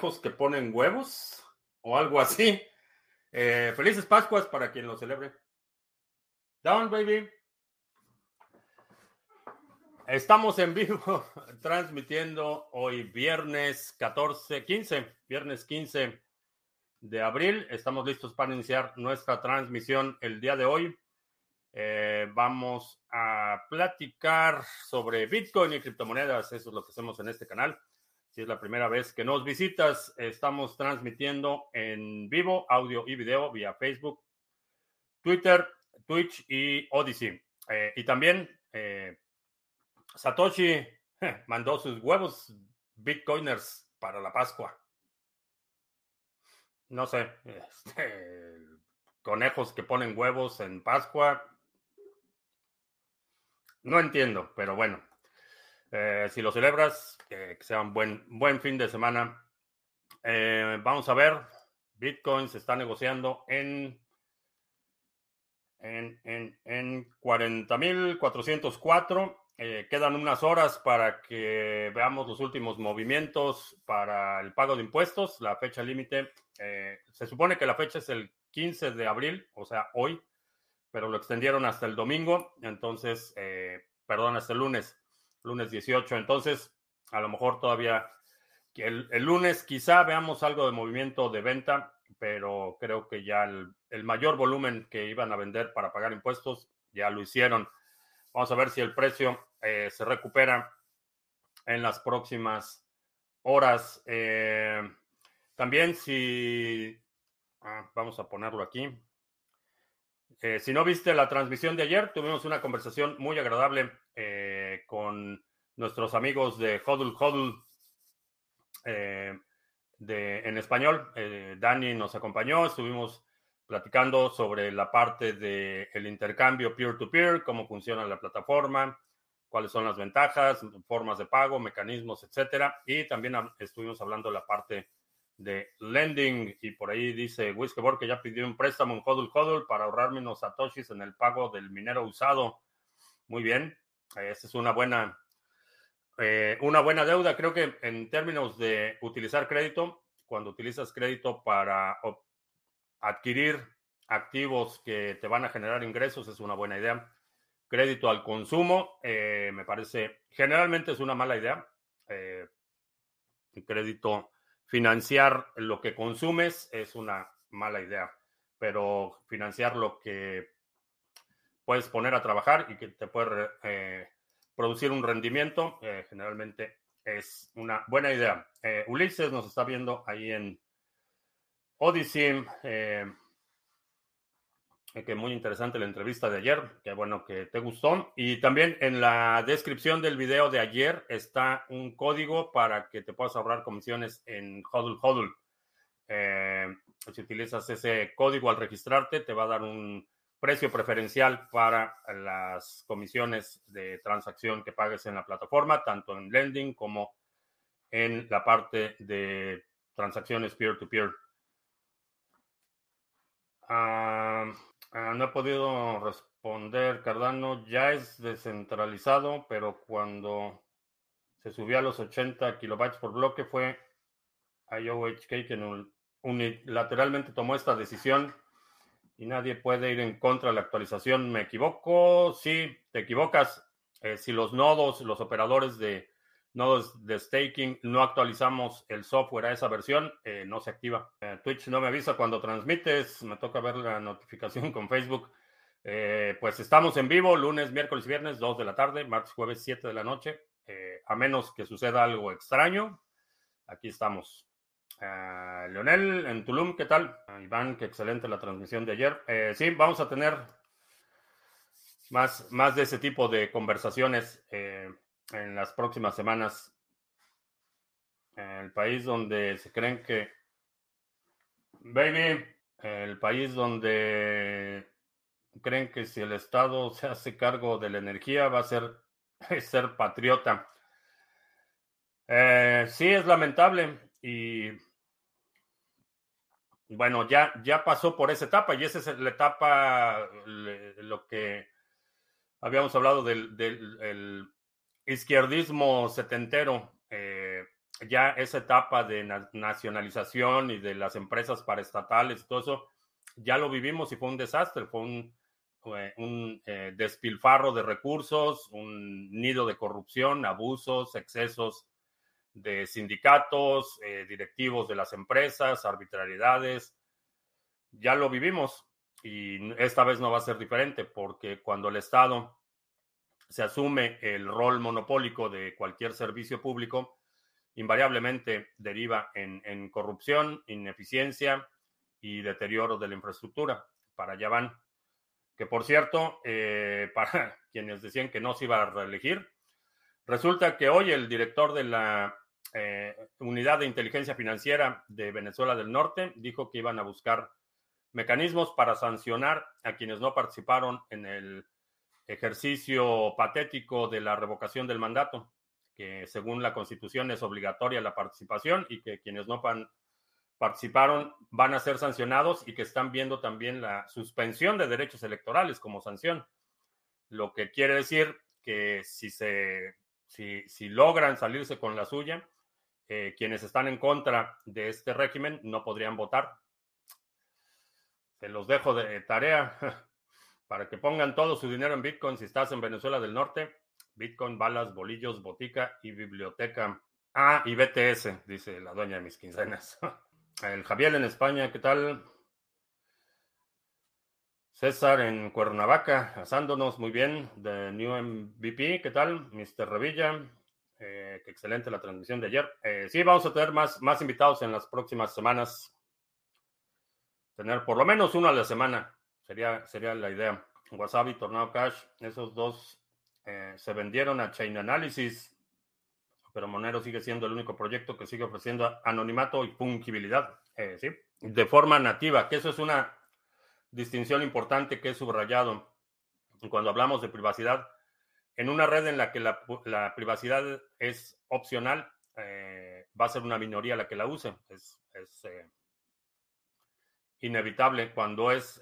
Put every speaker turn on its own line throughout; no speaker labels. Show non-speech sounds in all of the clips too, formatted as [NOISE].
que ponen huevos o algo así. Eh, felices Pascuas para quien lo celebre. Down, baby. Estamos en vivo [LAUGHS] transmitiendo hoy viernes 14, 15, viernes 15 de abril. Estamos listos para iniciar nuestra transmisión el día de hoy. Eh, vamos a platicar sobre Bitcoin y criptomonedas. Eso es lo que hacemos en este canal. Si es la primera vez que nos visitas, estamos transmitiendo en vivo, audio y video vía Facebook, Twitter, Twitch y Odyssey. Eh, y también eh, Satoshi mandó sus huevos Bitcoiners para la Pascua. No sé, [LAUGHS] este, conejos que ponen huevos en Pascua, no entiendo, pero bueno. Eh, si lo celebras, que sea un buen, buen fin de semana. Eh, vamos a ver. Bitcoin se está negociando en, en, en, en 40.404. Eh, quedan unas horas para que veamos los últimos movimientos para el pago de impuestos. La fecha límite, se supone que la fecha es el 15 de abril, o sea, hoy pero lo extendieron hasta el domingo, entonces, eh, perdón, hasta el lunes, lunes 18. Entonces, a lo mejor todavía el, el, lunes quizá veamos algo de movimiento de venta, pero creo que ya el, mayor volumen que iban a vender para pagar impuestos ya lo hicieron. Vamos a ver si el precio eh, se recupera en las próximas horas. Eh, también si, ah, vamos a ponerlo aquí. Eh, si no viste la transmisión de ayer, tuvimos una conversación muy agradable eh, con nuestros amigos de Hodl Hodl eh, en español. Dani nos acompañó, estuvimos platicando sobre la parte del intercambio peer-to-peer, cómo funciona la plataforma, cuáles son las ventajas, formas de pago, mecanismos, etcétera. Y también estuvimos hablando de la parte de lending y por ahí dice Whiskeyboard que ya pidió un préstamo en Hodl Hodl para ahorrarme unos satoshis en el pago del minero usado. Muy bien, esa es una buena, eh, una buena deuda. Creo que en términos de utilizar crédito, cuando utilizas crédito para adquirir activos que te van a generar ingresos, es una buena idea. Crédito al consumo, eh, me parece, generalmente es una mala idea. Eh, crédito financiar lo que consumes es una mala idea, pero financiar lo que puedes poner a trabajar y que te puede eh, producir un rendimiento, eh, generalmente es una buena idea. Eh, Ulises nos está viendo ahí en Odyssey. Que muy interesante la entrevista de ayer, qué bueno que te gustó. Y también en la descripción del video de ayer está un código para que te puedas ahorrar comisiones en Hodl Hodl. Eh, si utilizas ese código al registrarte, te va a dar un precio preferencial para las comisiones de transacción que pagues en la plataforma, tanto en lending como en la parte de transacciones peer-to-peer. Ah, no he podido responder. Cardano ya es descentralizado, pero cuando se subió a los 80 kilobytes por bloque fue IOHK que unilateralmente tomó esta decisión y nadie puede ir en contra de la actualización. ¿Me equivoco? Sí, te equivocas. Eh, si los nodos, los operadores de nodos de staking, no actualizamos el software a esa versión, eh, no se activa. Eh, Twitch no me avisa cuando transmites, me toca ver la notificación con Facebook. Eh, pues estamos en vivo lunes, miércoles viernes, 2 de la tarde, martes, jueves, 7 de la noche. a menos que suceda algo extraño, aquí estamos. Leonel, en Tulum, ¿qué tal? Iván, qué excelente la transmisión de ayer. sí, vamos a tener más, más de ese tipo de conversaciones en las próximas semanas. El país donde se creen que, baby, el país donde creen que si el Estado se hace cargo de la energía va a ser [LAUGHS] ser patriota. Eh, sí, es lamentable y bueno, ya, ya pasó por esa etapa y esa es la etapa, lo que habíamos hablado del, del izquierdismo setentero, eh, ya esa etapa de nacionalización y de las empresas paraestatales todo eso, ya lo vivimos y fue un desastre, fue un, un eh, despilfarro de recursos, un nido de corrupción, abusos, excesos de sindicatos, eh, directivos de las empresas, arbitrariedades. Ya lo vivimos y esta vez no va a ser diferente porque cuando el Estado se asume el rol monopólico de cualquier servicio público, invariablemente deriva en, corrupción, ineficiencia y deterioro de la infraestructura. Para allá van. Que por cierto, eh, [LAUGHS] para quienes decían que no se iba a reelegir, resulta que hoy el director de la eh, Unidad de Inteligencia Financiera de Venezuela del Norte dijo que iban a buscar mecanismos para sancionar a quienes no participaron en el ejercicio patético de la revocación del mandato que según la Constitución es obligatoria la participación y que quienes no participaron van a ser sancionados y que están viendo también la suspensión de derechos electorales como sanción. Lo que quiere decir que si, se, si, logran salirse con la suya, eh, quienes están en contra de este régimen no podrían votar. Se los dejo de tarea [LAUGHS] para que pongan todo su dinero en Bitcoin si estás en Venezuela del Norte Bitcoin, balas, bolillos, botica y biblioteca. Ah, y BTS, dice la dueña de mis quincenas. [LAUGHS] El Javier en España, ¿qué tal? César en Cuernavaca, asándonos muy bien. De New MVP, ¿qué tal? Mr. Revilla, eh, qué excelente la transmisión de ayer. Eh, sí, vamos a tener más, más invitados en las próximas semanas. Tener por lo menos uno a la semana sería, sería la idea. Wasabi, Tornado Cash, esos dos eh, se vendieron a Chain Analysis, pero Monero sigue siendo el único proyecto que sigue ofreciendo anonimato y fungibilidad, eh, ¿sí? De forma nativa, que eso es una distinción importante que he subrayado cuando hablamos de privacidad. En una red en la que la, privacidad es opcional, eh, va a ser una minoría la que la use. Es, es inevitable cuando es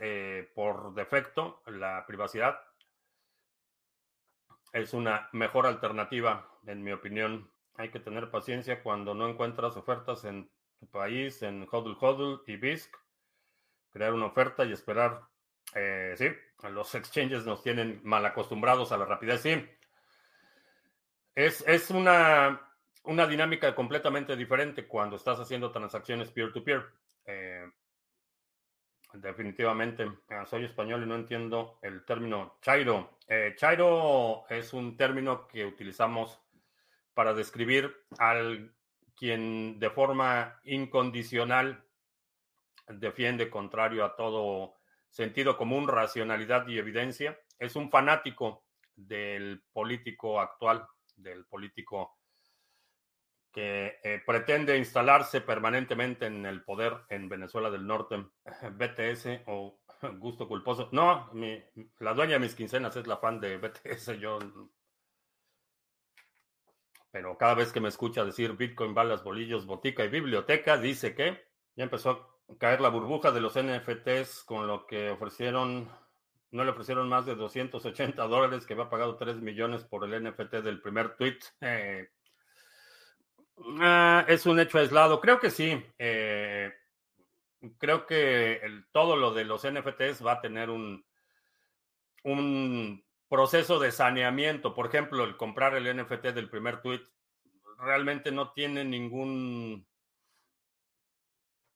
por defecto la privacidad es una mejor alternativa, en mi opinión. Hay que tener paciencia cuando no encuentras ofertas en tu país, en Hodl Hodl y BISC. Crear una oferta y esperar. Eh, sí, los exchanges nos tienen mal acostumbrados a la rapidez, sí. Es, es una, una dinámica completamente diferente cuando estás haciendo transacciones peer-to-peer. Eh, definitivamente, soy español y no entiendo el término chairo. Eh, chairo es un término que utilizamos para describir al quien de forma incondicional defiende contrario a todo sentido común, racionalidad y evidencia. Es un fanático del político actual, del político que eh, pretende instalarse permanentemente en el poder en Venezuela del Norte. [LAUGHS] BTS o [LAUGHS] gusto culposo. No, la dueña de mis quincenas es la fan de BTS. Yo. Pero cada vez que me escucha decir Bitcoin, balas, bolillos, botica y biblioteca, dice que ya empezó a caer la burbuja de los NFTs con lo que ofrecieron. No le ofrecieron más de 280 dólares, que había pagado 3 millones por el NFT del primer tweet. [LAUGHS] Eh, ah, es un hecho aislado. Creo que sí. Eh, creo que todo lo de los NFTs va a tener un, un proceso de saneamiento. Por ejemplo, el comprar el NFT del primer tweet realmente no tiene ningún,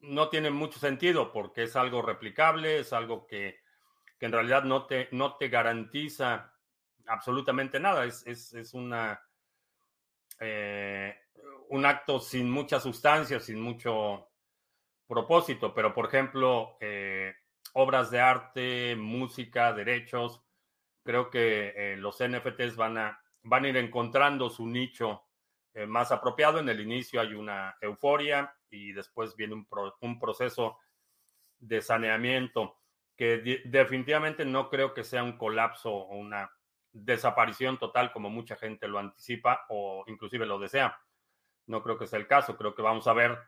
no tiene mucho sentido porque es algo replicable, es algo que, que en realidad no te, no te garantiza absolutamente nada. Es, es, es una, eh, un acto sin mucha sustancia, sin mucho propósito, pero por ejemplo, eh, obras de arte, música, derechos, creo que eh, los NFTs van a, van a ir encontrando su nicho más apropiado. En el inicio hay una euforia y después viene un, un proceso de saneamiento que definitivamente no creo que sea un colapso o una desaparición total como mucha gente lo anticipa o inclusive lo desea. No creo que sea el caso. Creo que vamos a ver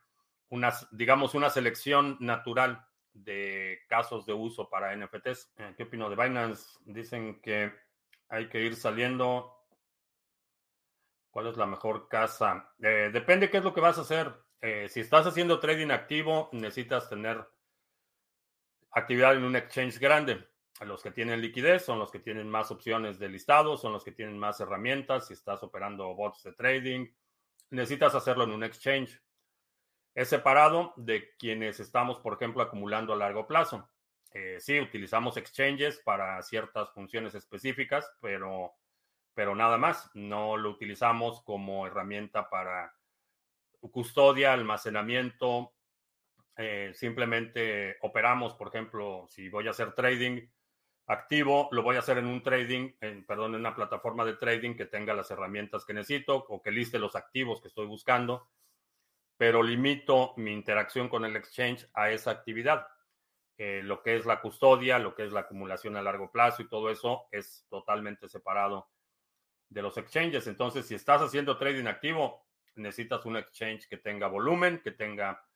una, digamos, una selección natural de casos de uso para NFTs. Eh, ¿Qué opino de Binance? Dicen que hay que ir saliendo ¿Cuál es la mejor casa? Eh, depende qué es lo que vas a hacer. Eh, si estás haciendo trading activo, necesitas tener actividad en un exchange grande. Los que tienen liquidez son los que tienen más opciones de listado, son los que tienen más herramientas. Si estás operando bots de trading, necesitas hacerlo en un exchange. Es separado de quienes estamos, por ejemplo, acumulando a largo plazo. Eh, sí, utilizamos exchanges para ciertas funciones específicas, pero, pero nada más. No lo utilizamos como herramienta para custodia, almacenamiento. Eh, simplemente operamos, por ejemplo, si voy a hacer trading activo, lo voy a hacer en un trading, en, perdón, en una plataforma de trading que tenga las herramientas que necesito o que liste los activos que estoy buscando, pero limito mi interacción con el exchange a esa actividad. Eh, lo que es la custodia, lo que es la acumulación a largo plazo y todo eso es totalmente separado de los exchanges. Entonces, si estás haciendo trading activo, necesitas un exchange que tenga volumen, que tenga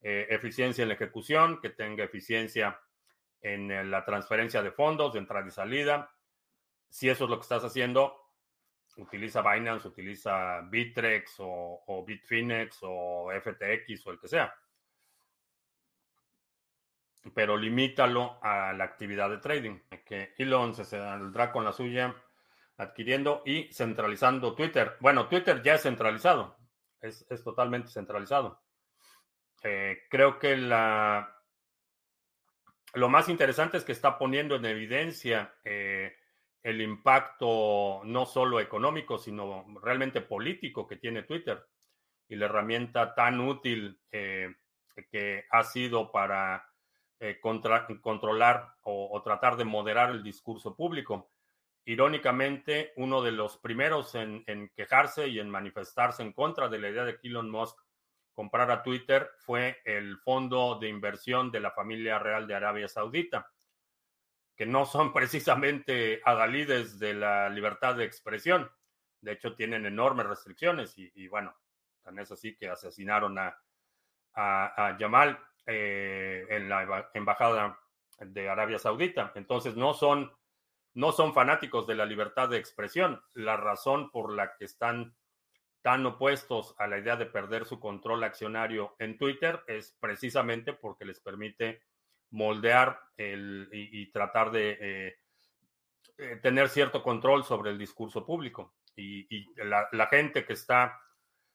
eh, eficiencia en la ejecución, que tenga eficiencia en eh, la transferencia de fondos, de entrada y salida. Si eso es lo que estás haciendo, utiliza Binance, utiliza Bitrex o, o Bitfinex o FTX o el que sea. Pero limítalo a la actividad de trading. Que Elon se saldrá con la suya adquiriendo y centralizando Twitter. Bueno, Twitter ya es centralizado. Es, totalmente centralizado. Eh, creo que la, lo más interesante es que está poniendo en evidencia eh, el impacto no solo económico, sino realmente político que tiene Twitter y la herramienta tan útil eh, que ha sido para eh, controlar o, tratar de moderar el discurso público. Irónicamente, uno de los primeros en, en quejarse y en manifestarse en contra de la idea de Elon Musk comprar a Twitter fue el fondo de inversión de la familia real de Arabia Saudita, que no son [LAUGHS] precisamente adalides de la libertad de expresión. De hecho, tienen enormes restricciones y, bueno, tan es así que asesinaron a, a, Yamal eh, en la embajada de Arabia Saudita. Entonces, no son, no son fanáticos de la libertad de expresión. La razón por la que están tan opuestos a la idea de perder su control accionario en Twitter es precisamente porque les permite moldear el, y, tratar de eh, eh, tener cierto control sobre el discurso público. Y, la, gente que está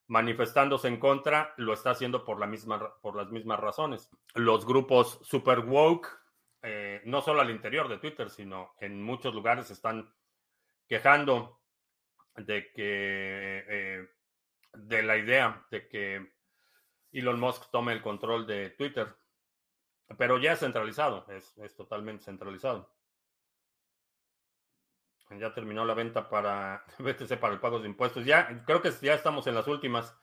manifestándose en contra lo está haciendo por, la misma, por las mismas razones. Los grupos super woke, eh, no solo al interior de Twitter, sino en muchos lugares están quejando de que de la idea de que Elon Musk tome el control de Twitter. Pero ya es centralizado, es, totalmente centralizado. Ya terminó la venta para [LAUGHS] BTC para el pago de impuestos. Ya creo que ya estamos en las últimas.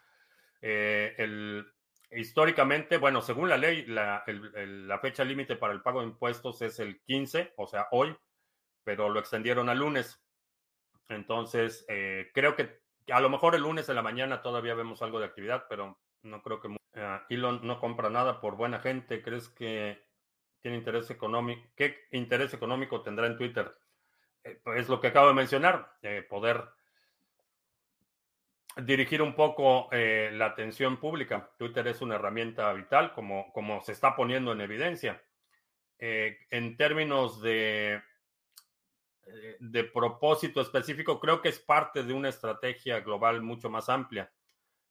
Eh, el, históricamente, bueno, según la ley, la, la fecha límite para el pago de impuestos es el 15, o sea, hoy, pero lo extendieron al lunes. Entonces, eh, creo que a lo mejor el lunes en la mañana todavía vemos algo de actividad, pero no creo que uh, Elon no compra nada por buena gente. ¿Crees que tiene interés económico? ¿Qué interés económico tendrá en Twitter? Eh, pues lo que acabo de mencionar, eh, poder dirigir un poco eh, la atención pública. Twitter es una herramienta vital, como, como se está poniendo en evidencia. en términos de eh, de propósito específico, creo que es parte de una estrategia global mucho más amplia.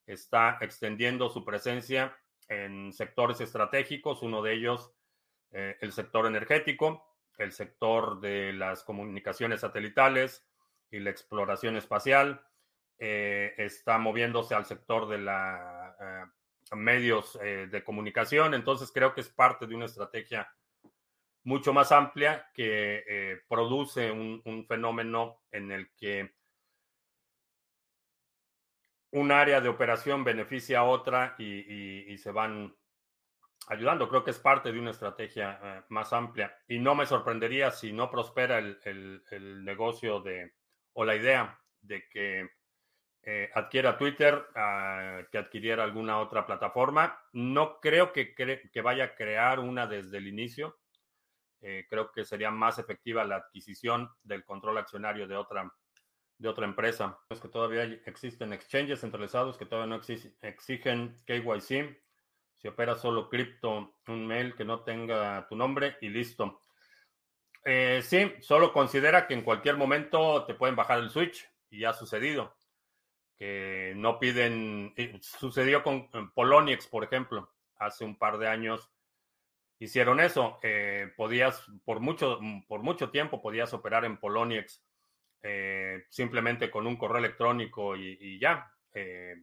Está extendiendo su presencia en sectores estratégicos, uno de ellos eh, el sector energético, el sector de las comunicaciones satelitales y la exploración espacial. Eh, está moviéndose al sector de los medios de comunicación. Entonces creo que es parte de una estrategia mucho más amplia que eh, produce un, fenómeno en el que un área de operación beneficia a otra y, se van ayudando. Creo que es parte de una estrategia eh, más amplia y no me sorprendería si no prospera el, negocio de o la idea de que eh, adquiera Twitter, ah, que adquiriera alguna otra plataforma. No creo que, que vaya a crear una desde el inicio eh, creo que sería más efectiva la adquisición del control accionario de otra, de otra empresa. Es que todavía existen exchanges centralizados que todavía no exigen KYC. Si opera solo cripto, un mail que no tenga tu nombre y listo. Eh, sí, solo considera que en cualquier momento te pueden bajar el switch y ha sucedido. Que no piden, sucedió con Poloniex, por ejemplo, hace un par de años hicieron eso. Eh, podías, por mucho, por mucho tiempo, podías operar en Poloniex eh, simplemente con un correo electrónico y, ya. Eh,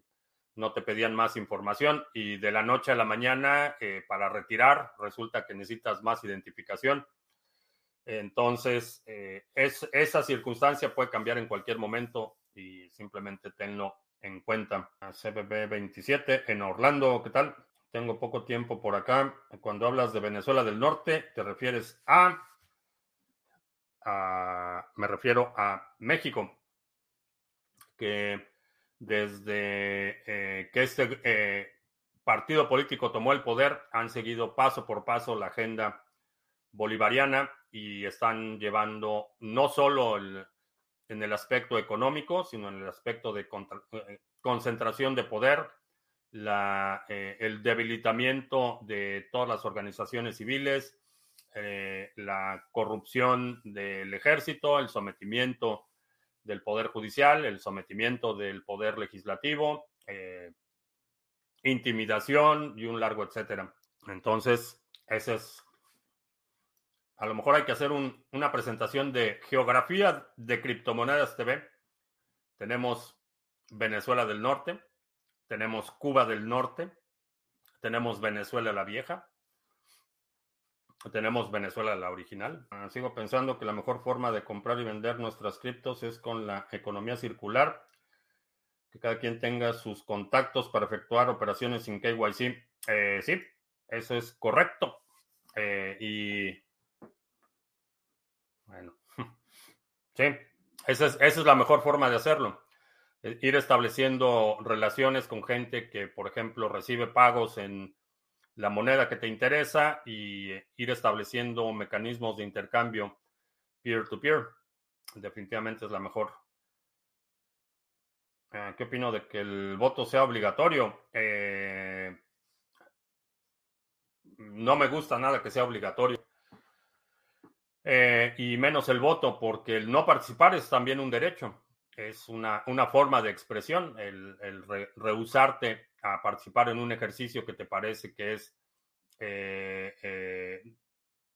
no te pedían más información y de la noche a la mañana para retirar resulta que necesitas más identificación. Entonces, es, esa circunstancia puede cambiar en cualquier momento y simplemente tenlo en cuenta. CBB 27 en Orlando, ¿qué tal? Tengo poco tiempo por acá. Cuando hablas de Venezuela del Norte, te refieres a, me refiero a México, que desde eh, que este eh, partido político tomó el poder, han seguido paso por paso la agenda bolivariana y están llevando no solo en el aspecto económico, sino en el aspecto de eh, concentración de poder, eh, el debilitamiento de todas las organizaciones civiles, eh, la corrupción del ejército, el sometimiento del poder judicial, el sometimiento del poder legislativo, eh, intimidación y un largo etcétera. Entonces, ese es. A lo mejor hay que hacer una presentación de geografía de criptomonedas TV. Tenemos Venezuela del Norte, tenemos Cuba del Norte, tenemos Venezuela la vieja, tenemos Venezuela la original. Ah, sigo pensando que la mejor forma de comprar y vender nuestras criptos es con la economía circular, que cada quien tenga sus contactos para efectuar operaciones sin KYC. Eh, sí, eso es correcto. Eh, y bueno, [LAUGHS] sí, esa es, esa es la mejor forma de hacerlo. Eh, ir estableciendo relaciones con gente que, por ejemplo, recibe pagos en la moneda que te interesa y eh, ir estableciendo mecanismos de intercambio peer-to-peer. Definitivamente es la mejor. Eh, ¿Qué opino de que el voto sea obligatorio? no me gusta nada que sea obligatorio. y menos el voto, porque el no participar es también un derecho es una, forma de expresión, el, rehusarte a participar en un ejercicio que te parece que es eh, eh,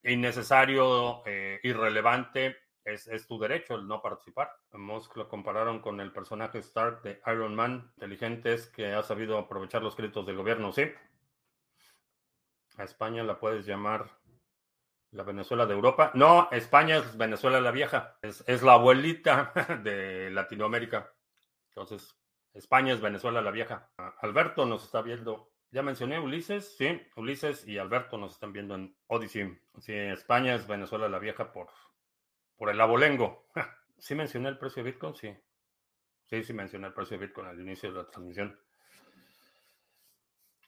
innecesario, eh, irrelevante, es, tu derecho el no participar. Musk lo compararon con el personaje Stark de Iron Man, inteligente es que ha sabido aprovechar los créditos del gobierno, sí. A España la puedes llamar la Venezuela de Europa. No, España es Venezuela la vieja. Es, la abuelita [LAUGHS] de Latinoamérica. Entonces, España es Venezuela la vieja. Alberto nos está viendo. Ya mencioné Ulises, sí, Ulises y Alberto nos están viendo en Odyssey. Sí, España es Venezuela la vieja por, por el abolengo. Sí mencioné el precio de Bitcoin, sí. Sí, sí mencioné el precio de Bitcoin al inicio de la transmisión.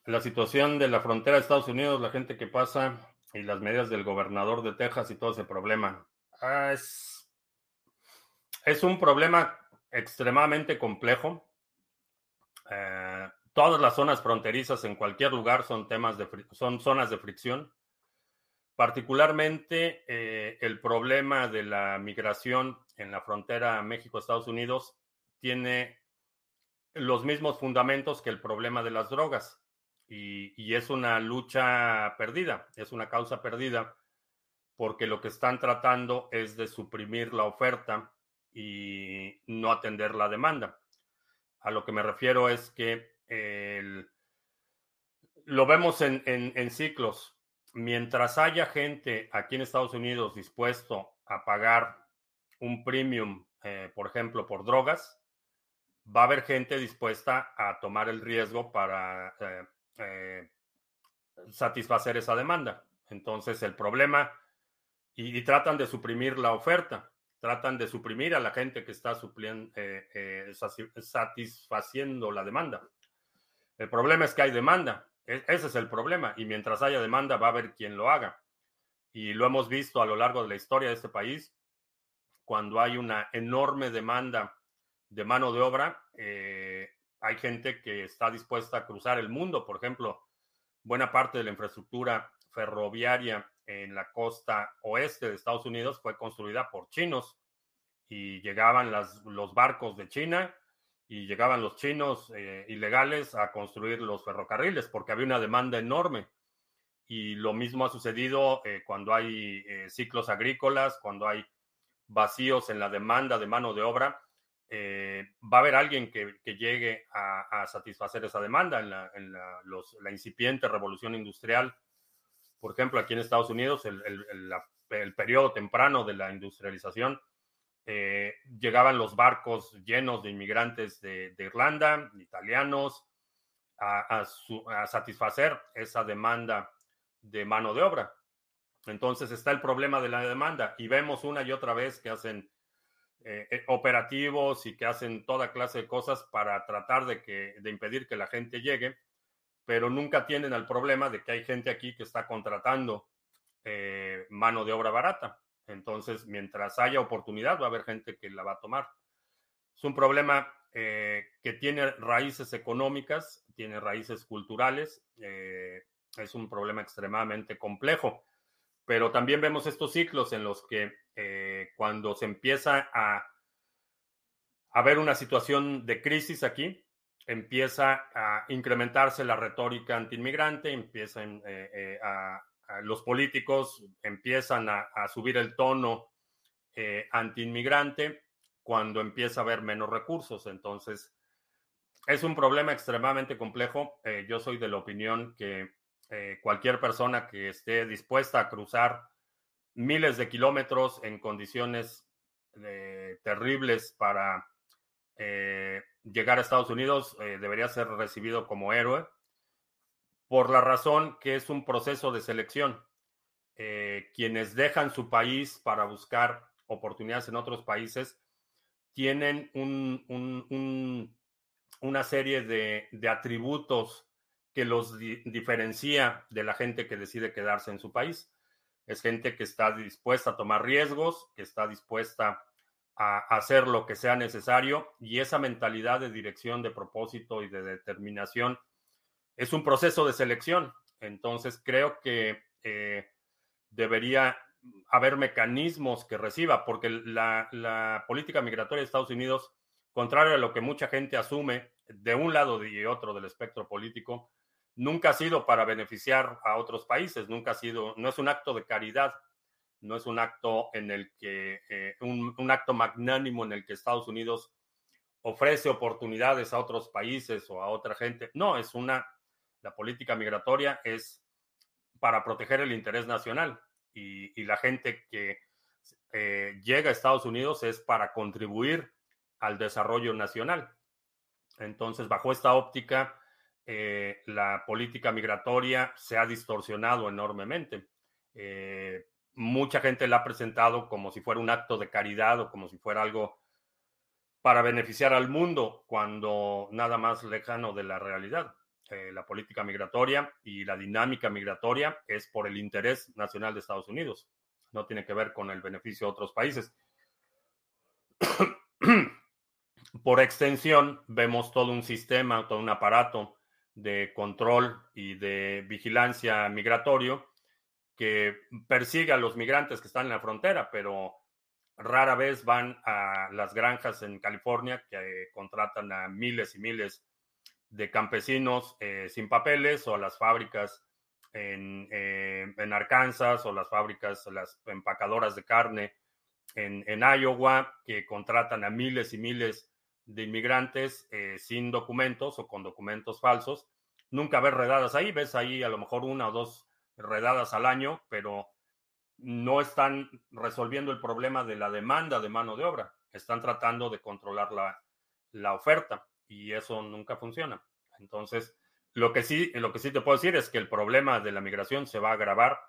La situación de la frontera de Estados Unidos, la gente que pasa y las medidas del gobernador de Texas y todo ese problema. Ah, es, es, un problema extremadamente complejo. Eh, todas las zonas fronterizas en cualquier lugar son temas de son zonas de fricción. Particularmente eh, el problema de la migración en la frontera México-Estados Unidos tiene los mismos fundamentos que el problema de las drogas. Y, es una lucha perdida, es una causa perdida, porque lo que están tratando es de suprimir la oferta y no atender la demanda. A lo que me refiero es que lo vemos en, ciclos. Mientras haya gente aquí en Estados Unidos dispuesto a pagar un premium, eh, por ejemplo, por drogas, va a haber gente dispuesta a tomar el riesgo para eh, eh, satisfacer esa demanda. Entonces el problema, y, tratan de suprimir la oferta, tratan de suprimir a la gente que está supliendo, eh, eh, satisfaciendo la demanda. El problema es que hay demanda, e, ese es el problema, y mientras haya demanda va a haber quien lo haga. Y lo hemos visto a lo largo de la historia de este país, cuando hay una enorme demanda de mano de obra, hay gente que está dispuesta a cruzar el mundo. Por ejemplo, buena parte de la infraestructura ferroviaria en la costa oeste de Estados Unidos fue construida por chinos y llegaban los barcos de China y llegaban los chinos eh, ilegales a construir los ferrocarriles porque había una demanda enorme. Y lo mismo ha sucedido eh, cuando hay eh, ciclos agrícolas, cuando hay vacíos en la demanda de mano de obra. Va a haber alguien que, llegue a, satisfacer esa demanda en, la, incipiente revolución industrial. Por ejemplo, aquí en Estados Unidos, el, el periodo temprano de la industrialización eh, llegaban los barcos llenos de inmigrantes de, Irlanda, italianos, a, satisfacer esa demanda de mano de obra. Entonces está el problema de la demanda y vemos una y otra vez que hacen eh, eh, operativos y que hacen toda clase de cosas para tratar de, que, de impedir que la gente llegue, pero nunca tienen el problema de que hay gente aquí que está contratando mano de obra barata. Entonces, mientras haya oportunidad, va a haber gente que la va a tomar. Es un problema eh, que tiene raíces económicas, tiene raíces culturales, eh, es un problema extremadamente complejo, pero también vemos estos ciclos en los que eh, cuando se empieza a haber una situación de crisis aquí, empieza a incrementarse la retórica antiinmigrante, empiezan a los políticos empiezan a, subir el tono eh, antiinmigrante cuando empieza a haber menos recursos. Entonces, es un problema extremadamente complejo. Eh, yo soy de la opinión que eh, cualquier persona que esté dispuesta a cruzar miles de kilómetros en condiciones terribles para llegar a Estados Unidos debería ser recibido como héroe por la razón que es un proceso de selección. Eh, quienes dejan su país para buscar oportunidades en otros países tienen una serie de, atributos que los diferencia de la gente que decide quedarse en su país. Es gente que está dispuesta a tomar riesgos, que está dispuesta a hacer lo que sea necesario y esa mentalidad de dirección, de propósito y de determinación es un proceso de selección. Entonces creo que eh, debería haber mecanismos que reciba, porque la, política migratoria de Estados Unidos, contrario a lo que mucha gente asume de un lado y otro del espectro político, nunca ha sido para beneficiar a otros países, nunca ha sido, no es un acto de caridad, no es un acto en el que, eh, un acto magnánimo en el que Estados Unidos ofrece oportunidades a otros países o a otra gente. No, es una la política migratoria es para proteger el interés nacional y, la gente que eh, llega a Estados Unidos es para contribuir al desarrollo nacional. Entonces, bajo esta óptica, eh, la política migratoria se ha distorsionado enormemente. Eh, mucha gente la ha presentado como si fuera un acto de caridad o como si fuera algo para beneficiar al mundo, cuando nada más lejano de la realidad. Eh, la política migratoria y la dinámica migratoria es por el interés nacional de Estados Unidos. No tiene que ver con el beneficio de otros países. [COUGHS] por extensión, vemos todo un sistema, todo un aparato de control y de vigilancia migratorio que persigue a los migrantes que están en la frontera, pero rara vez van a las granjas en California que contratan a miles y miles de campesinos eh, sin papeles o a las fábricas en, eh, en, Arkansas o las fábricas, las empacadoras de carne en, en Iowa que contratan a miles y miles de inmigrantes eh, sin documentos o con documentos falsos. Nunca ves redadas ahí, ves ahí a lo mejor una o dos redadas al año, pero no están resolviendo el problema de la demanda de mano de obra, están tratando de controlar la, la oferta y eso nunca funciona. Entonces, lo que sí, lo que sí te puedo decir es que el problema de la migración se va a agravar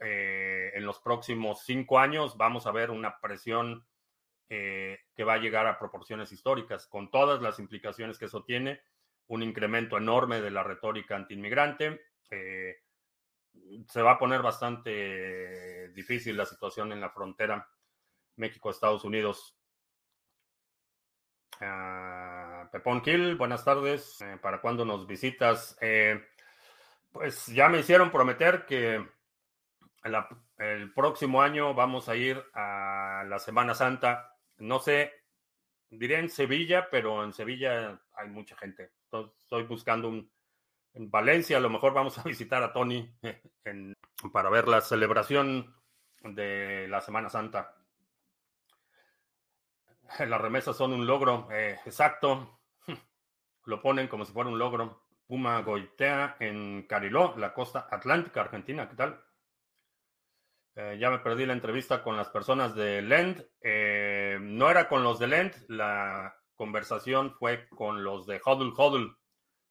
eh, en los próximos cinco años. Vamos a ver una presión eh, que va a llegar a proporciones históricas, con todas las implicaciones que eso tiene, un incremento enorme de la retórica antiinmigrante. Eh, se va a poner bastante difícil la situación en la frontera México-Estados Unidos Ah, Pepón Kill, buenas tardes. Eh, ¿Para cuándo nos visitas? Pues ya me hicieron prometer que el próximo año vamos a ir a la Semana Santa. No sé, diré en Sevilla, pero en Sevilla hay mucha gente. Estoy buscando un, en Valencia, a lo mejor vamos a [LAUGHS] visitar a Tony [LAUGHS] para ver la celebración de la Semana Santa. Las remesas son un logro, eh, exacto. [LAUGHS] Lo ponen como si fuera un logro. Puma Goitea en Cariló, la costa atlántica argentina. ¿Qué tal? Eh, ya me perdí la entrevista con las personas de Lend. Eh, no era con los de Lend, la conversación fue con los de Hodl Hodl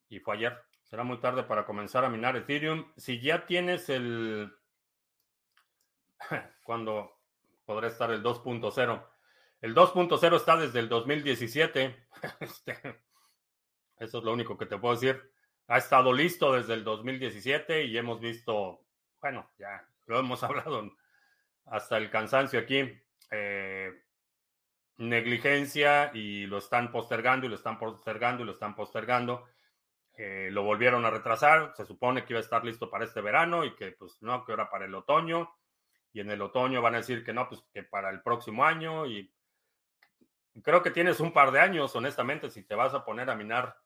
y fue ayer. Será muy tarde para comenzar a minar Ethereum. Si ya tienes el... [LAUGHS] cuando podrá estar el 2.0? El 2.0 está desde el 2017. [LAUGHS] Este, eso es lo único que te puedo decir. Ha estado listo desde el 2017 y hemos visto, bueno, ya lo hemos [LAUGHS] hablado hasta el cansancio aquí, eh, negligencia y lo están postergando y lo están postergando y lo están postergando. Eh, lo volvieron a retrasar, se supone que iba a estar listo para este verano y que pues no, que ahora para el otoño y en el otoño van a decir que no, pues que para el próximo año y creo que tienes un par de años, honestamente, si te vas a poner a minar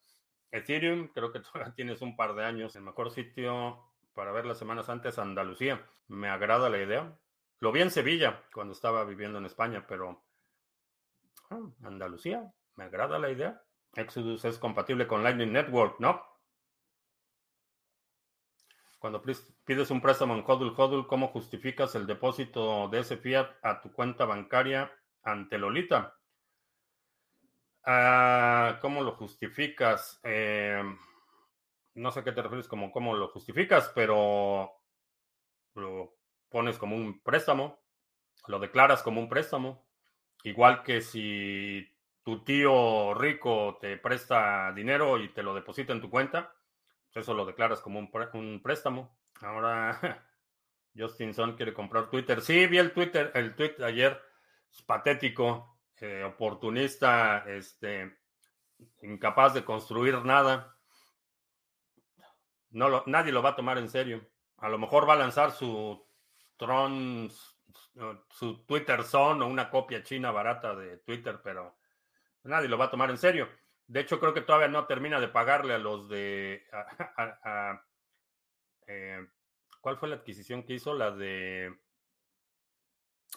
Ethereum, creo que [LAUGHS] todavía tienes un par de años. El mejor sitio para ver las semanas antes, Andalucía. Me agrada la idea. Lo vi en Sevilla cuando estaba viviendo en España, pero ah, Andalucía, me agrada la idea. Exodus es compatible con Lightning Network, ¿no? Cuando pides un préstamo en HODL HODL, ¿cómo justificas el depósito de ese fiat a tu cuenta bancaria ante Lolita? Ah, ¿Cómo lo justificas? Eh, no sé a qué te refieres como cómo lo justificas, pero lo pones como un préstamo, lo declaras como un préstamo, igual que si tu tío rico te presta dinero y te lo deposita en tu cuenta, pues eso lo declaras como un, préstamo. Ahora [LAUGHS] Justin Son quiere comprar Twitter. Sí, vi el Twitter, el tweet ayer, patético. Eh, oportunista, este, incapaz de construir nada. No lo, nadie lo va a tomar en serio. A lo mejor va a lanzar su Tron, su Twitter Zone o una copia china barata de Twitter, pero nadie lo va a tomar en serio. De hecho, creo que todavía no termina de pagarle a los de... Eh, ¿Cuál fue la adquisición que hizo? La de...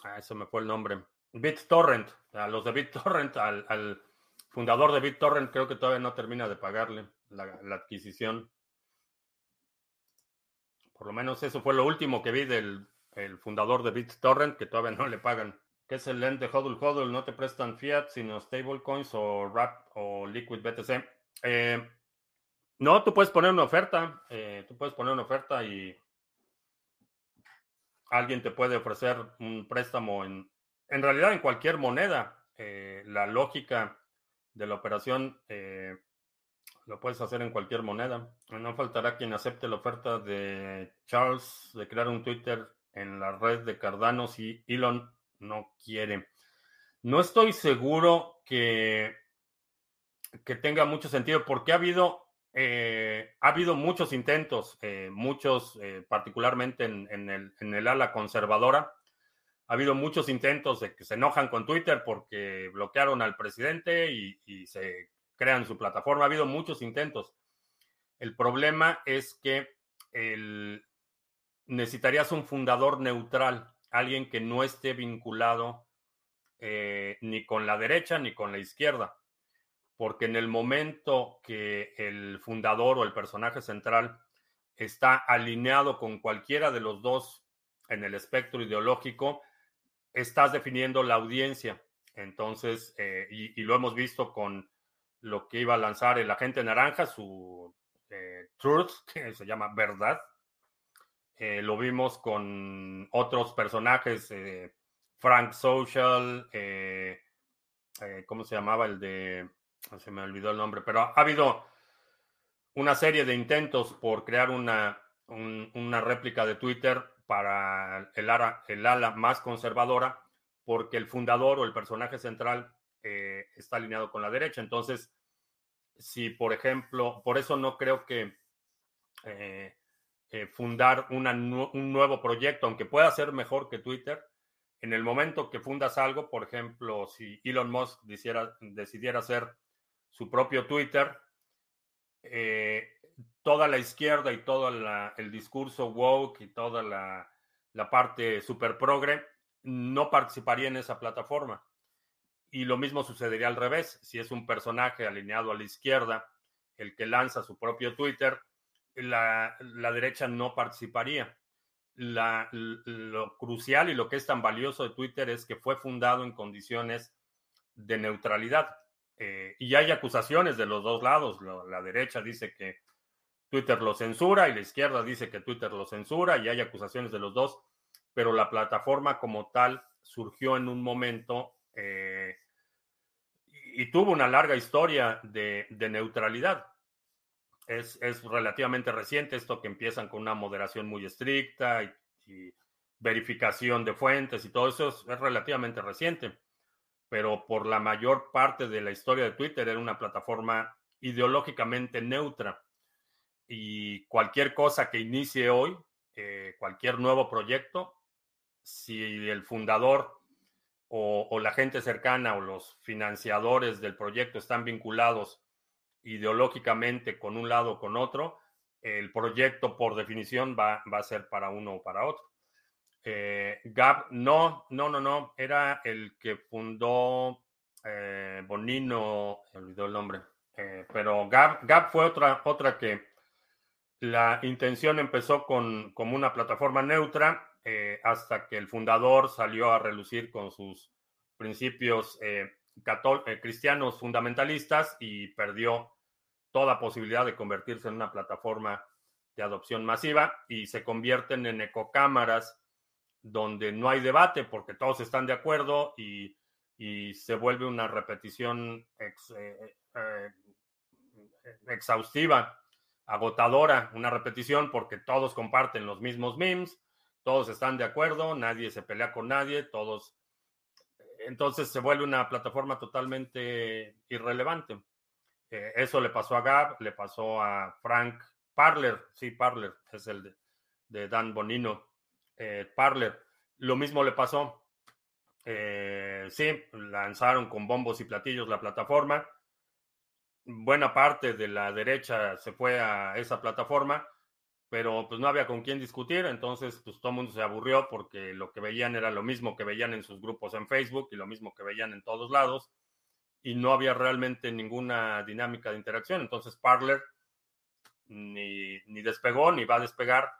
Ah, eso me fue el nombre. BitTorrent, a los de BitTorrent, al, al fundador de BitTorrent, creo que todavía no termina de pagarle la, adquisición. Por lo menos eso fue lo último que vi del el fundador de BitTorrent, que todavía no le pagan. ¿Qué es el lente HODL HODL? No te prestan fiat, sino stablecoins o RAP o Liquid BTC. Eh, no, tú puedes poner una oferta. Eh, tú puedes poner una oferta y alguien te puede ofrecer un préstamo en, en realidad en cualquier moneda, eh, la lógica de la operación lo puedes hacer en cualquier moneda. No faltará quien acepte la oferta de Charles de crear un Twitter en la red de Cardano si Elon no quiere. No estoy seguro que, que tenga mucho sentido porque ha habido, eh, ha habido muchos intentos, muchos particularmente en, el, en el ala conservadora, ha habido muchos intentos de que se enojan con Twitter porque bloquearon al presidente y, se crean su plataforma. Ha habido muchos intentos. El problema es que necesitarías un fundador neutral, alguien que no esté vinculado eh, ni con la derecha ni con la izquierda. Porque en el momento que el fundador o el personaje central está alineado con cualquiera de los dos en el espectro ideológico, estás definiendo la audiencia. Entonces, eh, y, lo hemos visto con lo que iba a lanzar el agente naranja, su eh, Truth, [LAUGHS] que se llama Verdad. Eh, lo vimos con otros personajes, Frank Social, ¿cómo se llamaba el de... Se me olvidó el nombre, pero ha habido una serie de intentos por crear una, una réplica de Twitter para el ala, el ala más conservadora, porque el fundador o el personaje central eh, está alineado con la derecha. Entonces, si por ejemplo, por eso no creo que eh, fundar un nuevo proyecto, aunque pueda ser mejor que Twitter, en el momento que fundas algo, por ejemplo, si Elon Musk decidiera hacer su propio Twitter, toda la izquierda y todo el discurso woke y toda la, la parte super progre no participaría en esa plataforma. Y lo mismo sucedería al revés. Si es un personaje alineado a la izquierda, el que lanza su propio Twitter, la, derecha no participaría. lo crucial y lo que es tan valioso de Twitter es que fue fundado en condiciones de neutralidad. Eh, y hay acusaciones de los dos lados. la derecha dice que Twitter lo censura y la izquierda dice que Twitter lo censura y hay acusaciones de los dos pero la plataforma como tal surgió en un momento eh, y tuvo una larga historia de, neutralidad. Es, relativamente reciente esto que empiezan con una moderación muy estricta y, verificación de fuentes y todo eso es, relativamente reciente, pero por la mayor parte de la historia de Twitter era una plataforma ideológicamente neutra. Y cualquier cosa que inicie hoy, eh, cualquier nuevo proyecto, si el fundador o, la gente cercana o los financiadores del proyecto están vinculados ideológicamente con un lado o con otro, el proyecto por definición va, a ser para uno o para otro. Eh, Gab, no, no, no, no, era el que fundó eh, Bonino, olvidó el nombre, eh, pero Gab fue otra, otra que la intención empezó con, como una plataforma neutra hasta que el fundador salió a relucir con sus principios eh, eh, cristianos fundamentalistas y perdió toda posibilidad de convertirse en una plataforma de adopción masiva y se convierten en ecocámaras donde no hay debate porque todos están de acuerdo y, se vuelve una repetición exhaustiva, agotadora, una repetición porque todos comparten los mismos memes, todos están de acuerdo, nadie se pelea con nadie, todos. Entonces se vuelve una plataforma totalmente irrelevante. Eh, eso le pasó a Gab, le pasó a Frank Parler, sí, Parler, es el de, Dan Bonino, eh, Parler. Lo mismo le pasó. Eh, sí, lanzaron con bombos y platillos la plataforma. Buena parte de la derecha se fue a esa plataforma pero pues no había con quién discutir, entonces pues todo el mundo se aburrió porque lo que veían era lo mismo que veían en sus grupos en Facebook y lo mismo que veían en todos lados y no había realmente ninguna dinámica de interacción, entonces Parler ni, despegó ni va a despegar.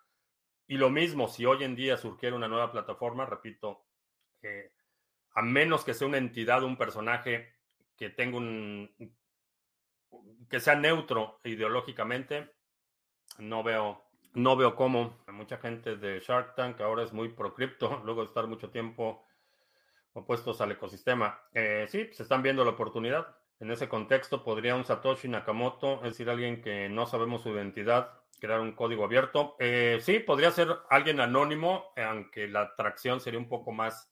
Y lo mismo si hoy en día surgiera una nueva plataforma, repito, eh, a menos que sea una entidad, un personaje que tenga un que sea neutro ideológicamente, no veo no veo cómo mucha gente de Shark Tank ahora es muy pro cripto, [LAUGHS] luego de estar mucho tiempo opuestos al ecosistema. Eh, sí, se están viendo la oportunidad. En ese contexto, podría un Satoshi Nakamoto, es decir, alguien que no sabemos su identidad, crear un código abierto. Eh, sí, podría ser alguien anónimo, aunque la atracción sería un poco más,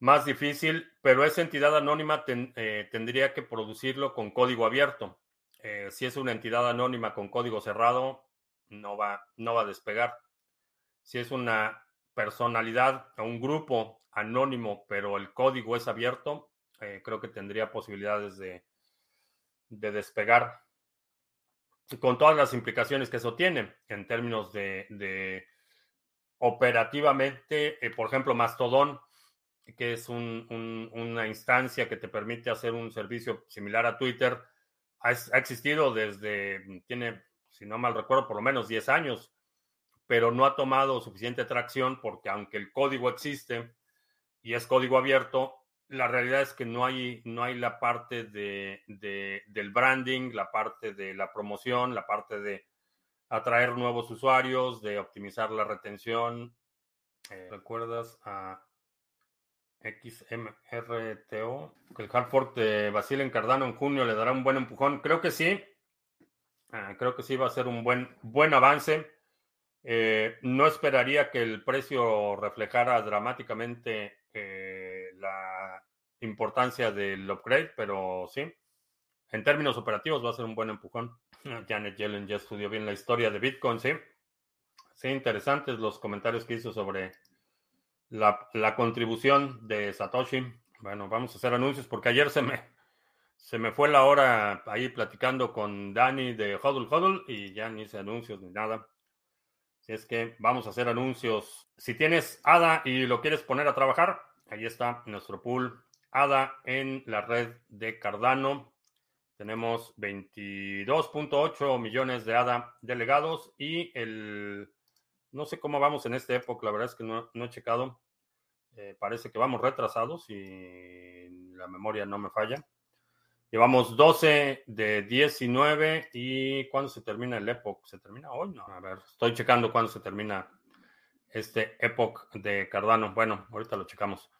más difícil, pero esa entidad anónima eh, tendría que producirlo con código abierto. Eh, si es una entidad anónima con código cerrado, no va, no va a despegar. Si es una personalidad o un grupo anónimo, pero el código es abierto, eh, creo que tendría posibilidades de, de despegar. Con todas las implicaciones que eso tiene en términos de, operativamente, eh, por ejemplo, Mastodon, que es una instancia que te permite hacer un servicio similar a Twitter, ha, existido desde, mm, tiene, si no mal recuerdo, por lo menos 10 años, pero no ha tomado suficiente tracción porque aunque el código existe y es código abierto, la realidad es que no hay, no hay la parte de, del branding, la parte de la promoción, la parte de atraer nuevos usuarios, de optimizar la retención. Eh, ¿Recuerdas XMRTO, el hard fork de Basile en Cardano en junio le dará un buen empujón. Creo que sí. Ah, creo que sí va a ser un buen, buen avance. Eh, no esperaría que el precio reflejara dramáticamente eh, la importancia del upgrade, pero sí, en términos operativos va a ser un buen empujón. Janet Yellen ya estudió bien la historia de Bitcoin, sí. Sí, interesantes los comentarios que hizo sobre la, contribución de Satoshi. Bueno, vamos a hacer anuncios porque ayer se me, se me fue la hora ahí platicando con Dani de Huddle Huddle y ya ni hice anuncios ni nada. Es que vamos a hacer anuncios. Si tienes ADA y lo quieres poner a trabajar, ahí está nuestro pool ADA en la red de Cardano. Tenemos 22.8 millones de ADA delegados y el... No sé cómo vamos en esta época, la verdad es que no, he checado. Eh, parece que vamos retrasados y la memoria no me falla. Llevamos 12 de 19 y ¿cuándo se termina el Epoch? ¿Se termina hoy? No, a ver, estoy checando cuándo se termina este Epoch de Cardano. Bueno, ahorita lo checamos.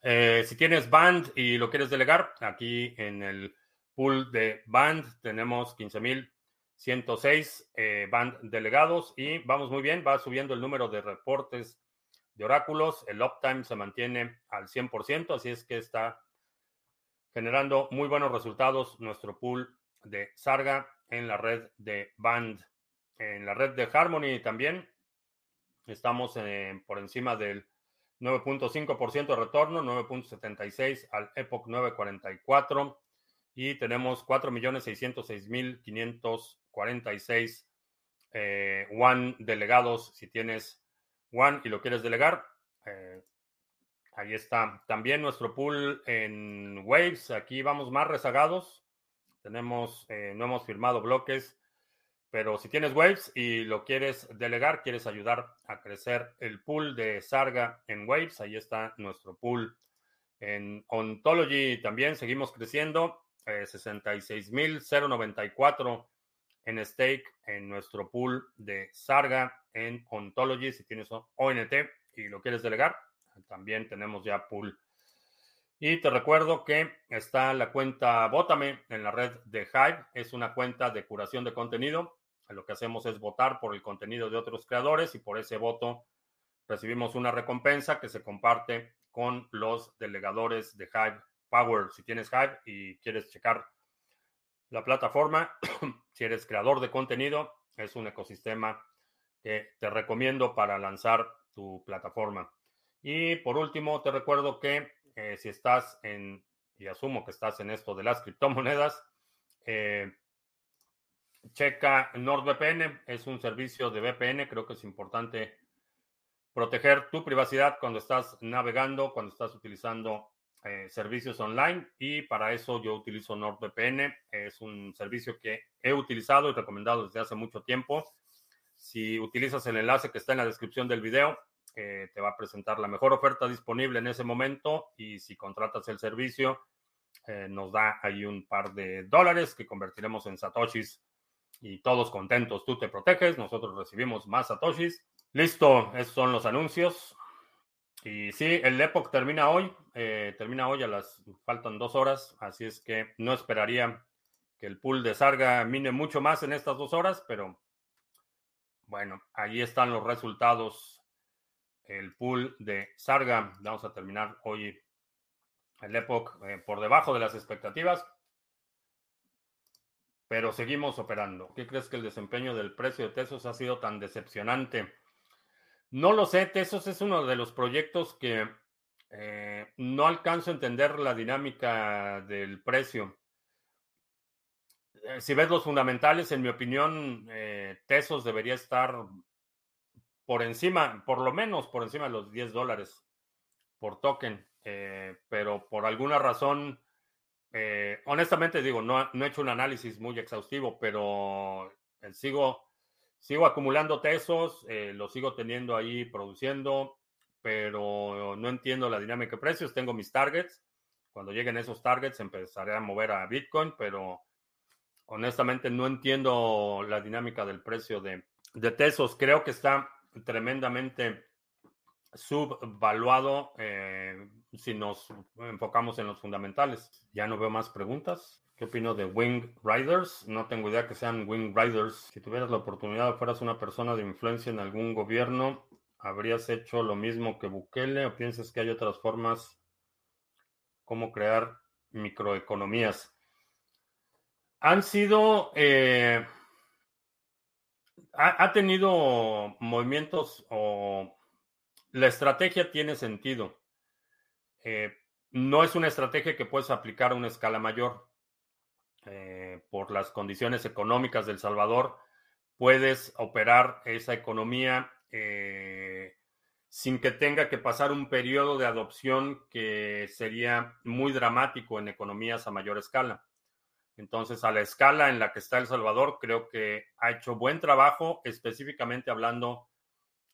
Eh, si tienes Band y lo quieres delegar, aquí en el pool de Band tenemos 15.106 eh, Band delegados y vamos muy bien, va subiendo el número de reportes de oráculos, el uptime se mantiene al 100%, así es que está generando muy buenos resultados nuestro pool de Sarga en la red de Band. En la red de Harmony también estamos por encima del 9.5% de retorno, 9.76 al Epoch 944 y tenemos 4.606.546 eh, One delegados. Si tienes One y lo quieres delegar, eh, Ahí está. También nuestro pool en Waves. Aquí vamos más rezagados. Tenemos, eh, no hemos firmado bloques, pero si tienes Waves y lo quieres delegar, quieres ayudar a crecer el pool de Sarga en Waves, ahí está nuestro pool. En Ontology también seguimos creciendo. Eh, 66.094 en stake en nuestro pool de Sarga en Ontology. Si tienes ONT y lo quieres delegar, también tenemos ya pool. Y te recuerdo que está la cuenta Vótame en la red de Hive. Es una cuenta de curación de contenido. Lo que hacemos es votar por el contenido de otros creadores y por ese voto recibimos una recompensa que se comparte con los delegadores de Hive Power. Si tienes Hive y quieres checar la plataforma, [CLEARS THROAT] si eres creador de contenido, es un ecosistema que te recomiendo para lanzar tu plataforma. Y por último, te recuerdo que eh, si estás en, y asumo que estás en esto de las criptomonedas, eh, checa NordVPN, es un servicio de VPN, creo que es importante proteger tu privacidad cuando estás navegando, cuando estás utilizando eh, servicios online y para eso yo utilizo NordVPN, es un servicio que he utilizado y recomendado desde hace mucho tiempo. Si utilizas el enlace que está en la descripción del video, te va a presentar la mejor oferta disponible en ese momento y si contratas el servicio, eh, nos da ahí un par de dólares que convertiremos en satoshis y todos contentos. Tú te proteges, nosotros recibimos más satoshis. Listo, esos son los anuncios. Y sí, el Epoch termina hoy, eh, termina hoy a las, faltan dos horas, así es que no esperaría que el pool de Sarga mine mucho más en estas dos horas, pero bueno, ahí están los resultados el pool de Sarga. Vamos a terminar hoy el Epoch eh, por debajo de las expectativas. Pero seguimos operando. ¿Qué crees que el desempeño del precio de Tesos ha sido tan decepcionante? No lo sé, Tesos es uno de los proyectos que eh, no alcanzo a entender la dinámica del precio. Eh, si ves los fundamentales, en mi opinión, Tesos debería estar por encima, por lo menos por encima de los 10 dólares por token, eh, pero por alguna razón, eh, honestamente digo, no, no, he hecho un análisis muy exhaustivo, pero eh, sigo, sigo acumulando tesos, lo sigo teniendo ahí produciendo, pero no entiendo la dinámica de precios, tengo mis targets, cuando lleguen esos targets empezaré a mover a Bitcoin, pero honestamente no entiendo la dinámica del precio de, de Tesos. Creo que está tremendamente subvaluado eh, si nos enfocamos en los fundamentales. Ya no veo más preguntas. ¿Qué opino de Wing Riders? No tengo idea que sean Wing Riders. Si tuvieras la oportunidad de fueras una persona de influencia en algún gobierno, ¿habrías hecho lo mismo que Bukele o piensas que hay otras formas cómo crear microeconomías. Han sido, eh, ha, tenido movimientos o la estrategia tiene sentido. Eh, no es una estrategia que puedes aplicar a una escala mayor. Eh, por las condiciones económicas del Salvador, puedes operar esa economía sin que tenga que pasar un periodo de adopción que sería muy dramático en economías a mayor escala. Entonces, a la escala en la que está El Salvador, creo que ha hecho buen trabajo, específicamente hablando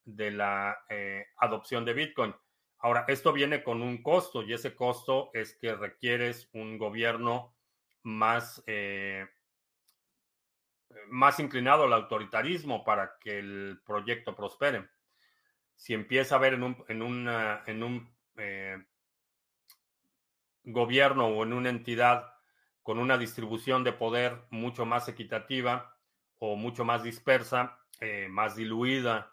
de la eh, adopción de Bitcoin. Ahora, esto viene con un costo y ese costo es que requieres un gobierno más, eh, más inclinado al autoritarismo para que el proyecto prospere si empieza a haber en un, en en un eh, gobierno o en una entidad con una distribución de poder mucho más equitativa o mucho más dispersa, eh, más diluida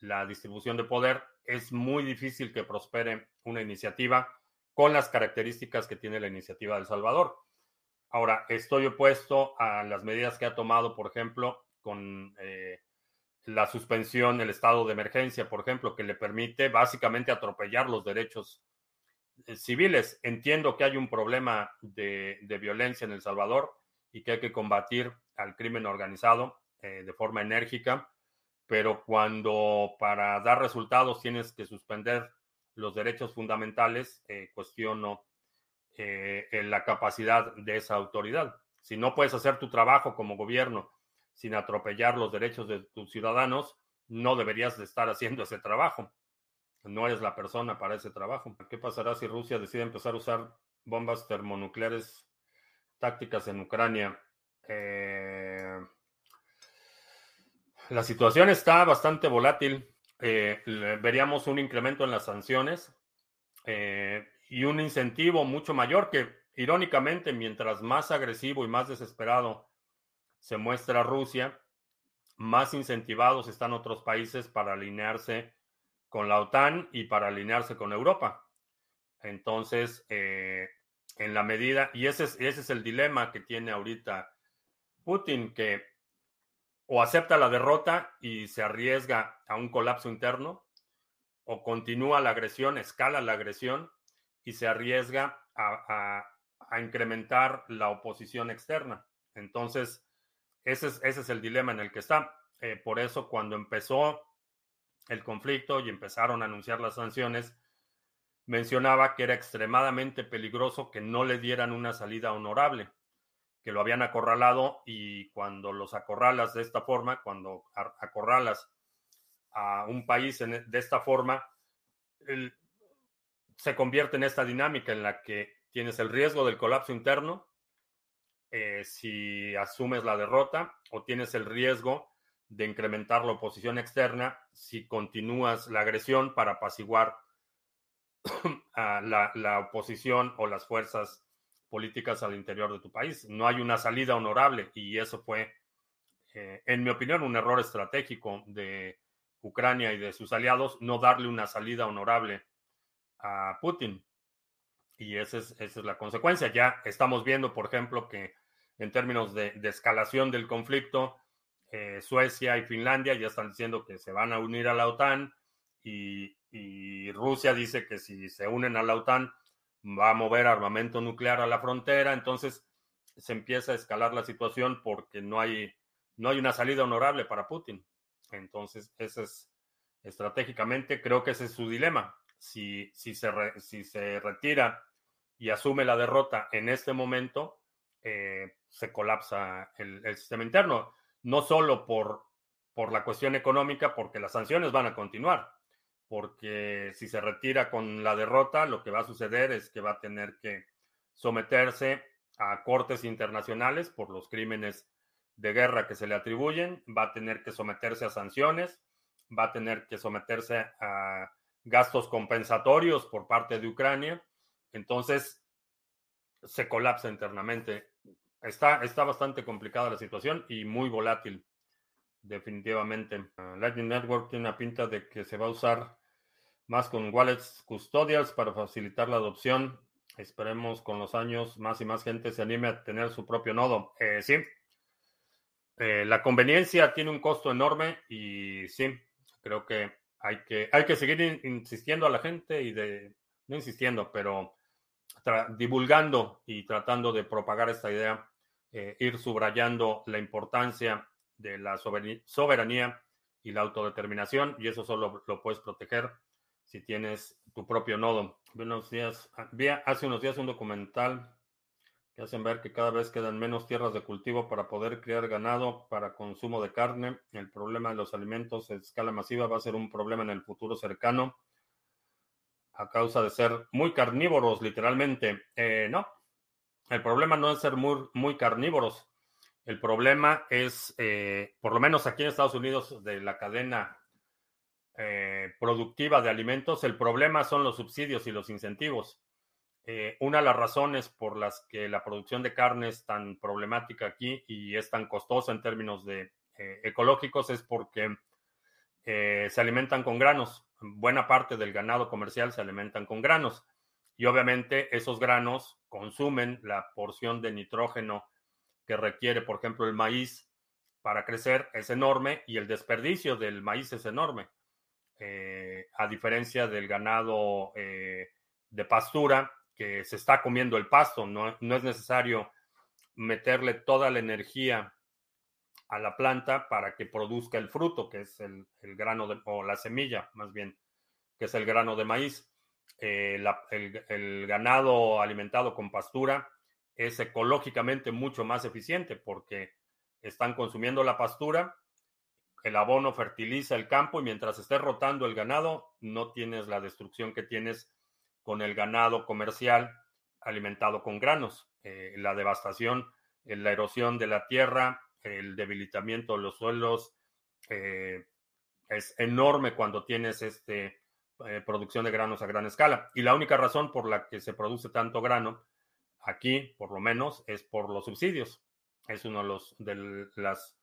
la distribución de poder, es muy difícil que prospere una iniciativa con las características que tiene la iniciativa del Salvador. Ahora, estoy opuesto a las medidas que ha tomado, por ejemplo, con eh, la suspensión, el estado de emergencia, por ejemplo, que le permite básicamente atropellar los derechos eh, civiles. Entiendo que hay un problema de, violencia en El Salvador y que hay que combatir al crimen organizado eh, de forma enérgica, pero cuando para dar resultados tienes que suspender los derechos fundamentales, eh, cuestiono la capacidad de esa autoridad. Si no puedes hacer tu trabajo como gobierno sin atropellar los derechos de tus ciudadanos, no deberías de estar haciendo ese trabajo. No eres la persona para ese trabajo. ¿Qué pasará si Rusia decide empezar a usar bombas termonucleares tácticas en Ucrania? Eh, la situación está bastante volátil. Eh, veríamos un incremento en las sanciones eh, y un incentivo mucho mayor que, irónicamente, mientras más agresivo y más desesperado se muestra Rusia, más incentivados están otros países para alinearse con la OTAN y para alinearse con Europa. Entonces, eh, en la medida, y ese es, ese es el dilema que tiene ahorita Putin, que o acepta la derrota y se arriesga a un colapso interno, o continúa la agresión, escala la agresión y se arriesga a, a incrementar la oposición externa. Entonces, ese es, el dilema en el que está. Eh, por eso, cuando empezó el conflicto y empezaron a anunciar las sanciones, mencionaba que era extremadamente peligroso que no le dieran una salida honorable, que lo habían acorralado y cuando los acorralas de esta forma, cuando acorralas a un país de esta forma, se convierte en esta dinámica en la que tienes el riesgo del colapso interno eh, si asumes la derrota o tienes el riesgo de incrementar la oposición externa si continúas la agresión para apaciguar [COUGHS] a la, oposición o las fuerzas políticas al interior de tu país. No hay una salida honorable y eso fue, eh, en mi opinión, un error estratégico de Ucrania y de sus aliados, no darle una salida honorable a Putin. Y esa es, esa es la consecuencia. Ya estamos viendo, por ejemplo, que en términos de, escalación del conflicto, eh, Suecia y Finlandia ya están diciendo que se van a unir a la OTAN y, Rusia dice que si se unen a la OTAN va a mover armamento nuclear a la frontera. Entonces se empieza a escalar la situación porque no hay, no hay una salida honorable para Putin. Entonces, ese es estratégicamente, creo que ese es su dilema si, si, se, si se retira y asume la derrota en este momento, eh, se colapsa el, sistema interno. No solo por, por la cuestión económica, porque las sanciones van a continuar, porque si se retira con la derrota, lo que va a suceder es que va a tener que someterse a cortes internacionales por los crímenes de guerra que se le atribuyen, va a tener que someterse a sanciones, va a tener que someterse a gastos compensatorios por parte de Ucrania. Entonces, se colapsa internamente. Está, está bastante complicada la situación y muy volátil, definitivamente. Lightning Network tiene una pinta de que se va a usar más con wallets custodials para facilitar la adopción. Esperemos con los años más y más gente se anime a tener su propio nodo. Eh, sí, eh, la conveniencia tiene un costo enorme y sí, creo que hay que, hay que seguir insistiendo a la gente y de, no insistiendo, pero divulgando y tratando de propagar esta idea, eh, ir subrayando la importancia de la soberanía y la autodeterminación y eso solo lo puedes proteger si tienes tu propio nodo. Buenos días. Vi hace unos días un documental que hacen ver que cada vez quedan menos tierras de cultivo para poder criar ganado para consumo de carne. El problema de los alimentos en escala masiva va a ser un problema en el futuro cercano a causa de ser muy carnívoros, literalmente. Eh, no, el problema no es ser muy, muy carnívoros. El problema es, eh, por lo menos aquí en Estados Unidos, de la cadena eh, productiva de alimentos, el problema son los subsidios y los incentivos. Eh, una de las razones por las que la producción de carne es tan problemática aquí y es tan costosa en términos de eh, ecológicos es porque se alimentan con granos. Buena parte del ganado comercial se alimentan con granos y obviamente esos granos consumen la porción de nitrógeno que requiere, por ejemplo, el maíz para crecer es enorme y el desperdicio del maíz es enorme. Eh, a diferencia del ganado eh, de pastura, que se está comiendo el pasto, no, es necesario meterle toda la energía a la planta para que produzca el fruto, que es el, grano o la semilla, más bien, que es el grano de maíz. Eh, el, ganado alimentado con pastura es ecológicamente mucho más eficiente porque están consumiendo la pastura el abono fertiliza el campo y mientras esté rotando el ganado, no tienes la destrucción que tienes con el ganado comercial alimentado con granos. Eh, la devastación, eh, la erosión de la tierra, el debilitamiento de los suelos eh, es enorme cuando tienes este, producción de granos a gran escala. Y la única razón por la que se produce tanto grano aquí, por lo menos, es por los subsidios. Es uno de los de las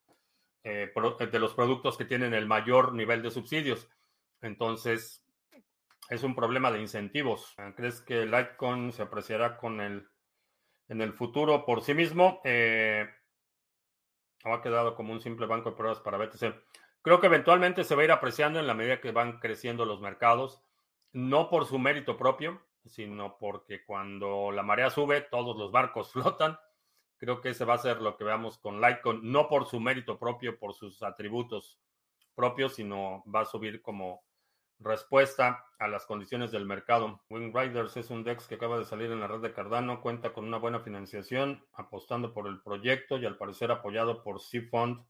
eh, de los productos que tienen el mayor nivel de subsidios. Entonces, es un problema de incentivos. ¿Crees que Litecoin se apreciará con el, en el futuro por sí mismo? Eh, ha quedado como un simple banco de pruebas para BTC. Creo que eventualmente se va a ir apreciando en la medida que van creciendo los mercados, no por su mérito propio, sino porque cuando la marea sube, todos los barcos [LAUGHS] flotan Creo que ese va a ser lo que veamos con Litecoin, no por su mérito propio, por sus atributos propios, sino va a subir como respuesta a las condiciones del mercado. Wing Riders es un DEX que acaba de salir en la red de Cardano, cuenta con una buena financiación, apostando por el proyecto y al parecer apoyado por C-Fund,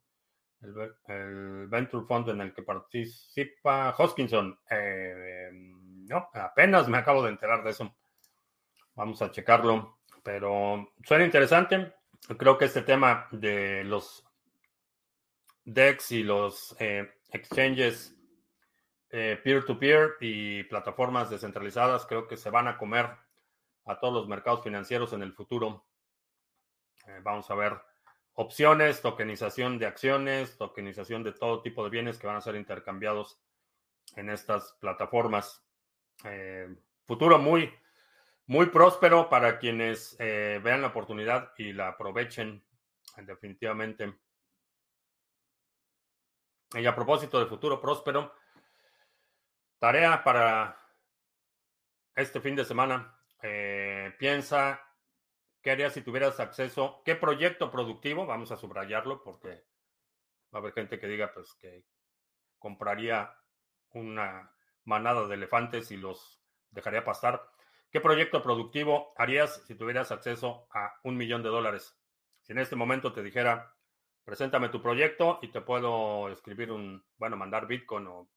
el, Venture Fund en el que participa Hoskinson. Eh, no, apenas me acabo de enterar de eso. Vamos a checarlo, pero suena interesante creo que este tema de los DEX y los eh, exchanges eh, peer-to-peer y plataformas descentralizadas, creo que se van a comer a todos los mercados financieros en el futuro. Eh, vamos a ver opciones, tokenización de acciones, tokenización de todo tipo de bienes que van a ser intercambiados en estas plataformas. futuro muy, muy próspero para quienes eh, vean la oportunidad y la aprovechen definitivamente. Y a propósito de futuro próspero, tarea para este fin de semana. Eh, piensa qué harías si tuvieras acceso, qué proyecto productivo, vamos a subrayarlo porque va a haber gente que diga pues que compraría una manada de elefantes y los dejaría pastar. ¿Qué proyecto productivo harías si tuvieras acceso a un millón de dólares? Si en este momento te dijera, preséntame tu proyecto y te puedo escribir un, bueno, mandar Bitcoin o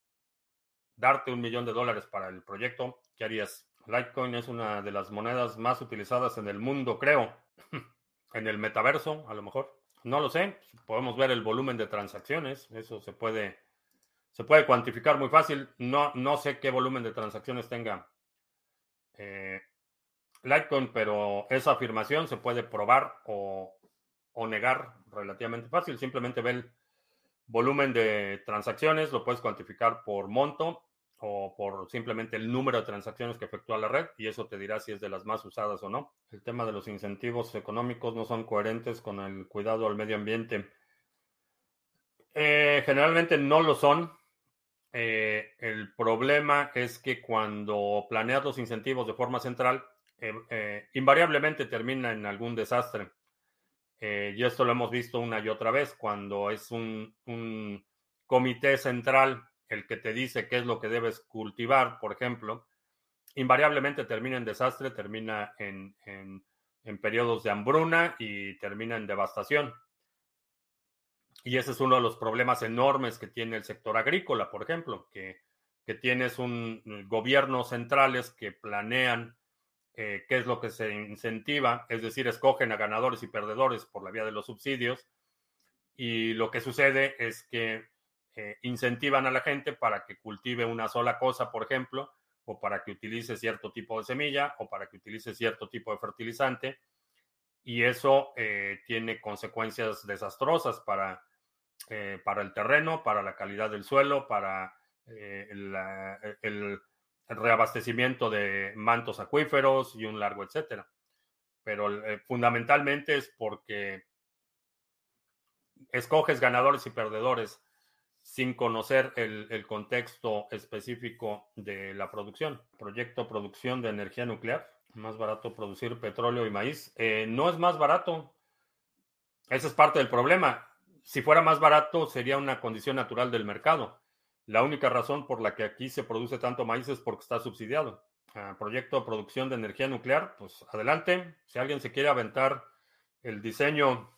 darte un millón de dólares para el proyecto, ¿qué harías? Litecoin es una de las monedas más utilizadas en el mundo, creo. [LAUGHS] en el metaverso, a lo mejor. No lo sé. Podemos ver el volumen de transacciones. Eso se puede, se puede cuantificar muy fácil. No, no sé qué volumen de transacciones tenga eh, Litecoin, pero esa afirmación se puede probar o, negar relativamente fácil. Simplemente ve el volumen de transacciones, lo puedes cuantificar por monto o por simplemente el número de transacciones que efectúa la red y eso te dirá si es de las más usadas o no. El tema de los incentivos económicos no son coherentes con el cuidado al medio ambiente. Eh, generalmente no lo son. Eh, el problema es que cuando planeas los incentivos de forma central, eh, invariablemente termina en algún desastre. y esto lo hemos visto una y otra vez cuando es un, un comité central el que te dice qué es lo que debes cultivar, por ejemplo, invariablemente termina en desastre, termina en, en, periodos de hambruna y termina en devastación. Y ese es uno de los problemas enormes que tiene el sector agrícola, por ejemplo, que, que tienes un gobiernos centrales que planean eh, qué es lo que se incentiva, es decir, escogen a ganadores y perdedores por la vía de los subsidios. Y lo que sucede es que eh, incentivan a la gente para que cultive una sola cosa, por ejemplo, o para que utilice cierto tipo de semilla, o para que utilice cierto tipo de fertilizante, y eso eh, tiene consecuencias desastrosas para, eh, para el terreno, para la calidad del suelo, para el, el, reabastecimiento de mantos acuíferos y un largo etcétera. Pero fundamentalmente es porque escoges ganadores y perdedores sin conocer el, contexto específico de la producción. Proyecto producción de energía nuclear. Más barato producir petróleo y maíz. Eh, no es más barato. Ese es parte del problema. Si fuera más barato, sería una condición natural del mercado. La única razón por la que aquí se produce tanto maíz es porque está subsidiado. Ah, proyecto de producción de energía nuclear, pues adelante. Si alguien se quiere aventar el diseño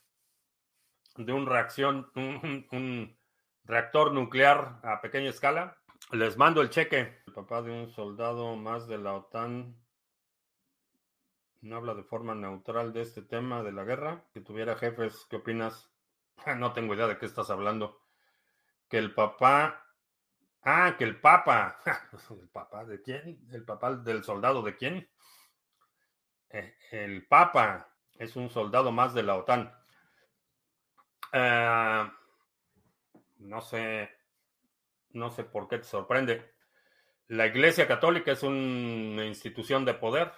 de una reacción, [LAUGHS] un reactor nuclear a pequeña escala. Les mando el cheque. El papá de un soldado más de la OTAN no habla de forma neutral de este tema de la guerra. Si tuviera jefes, ¿qué opinas? [LAUGHS] No tengo idea de qué estás hablando. Que el papá... Ah, que el papa. [LAUGHS] ¿El papá de quién? ¿El papá del soldado de quién? Eh, el papa es un soldado más de la OTAN. Eh, no sé, no sé por qué te sorprende. La Iglesia Católica es una institución de poder.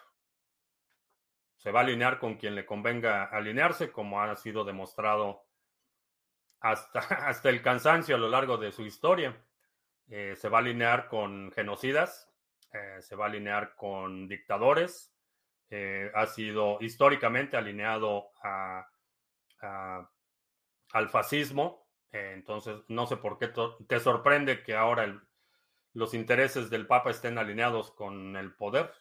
Se va a alinear con quien le convenga alinearse, como ha sido demostrado hasta, [LAUGHS] hasta el cansancio a lo largo de su historia. Eh, se va a alinear con genocidas, eh, se va a alinear con dictadores, eh, ha sido históricamente alineado a, al fascismo, entonces, no sé por qué te sorprende que ahora los intereses del Papa estén alineados con el poder.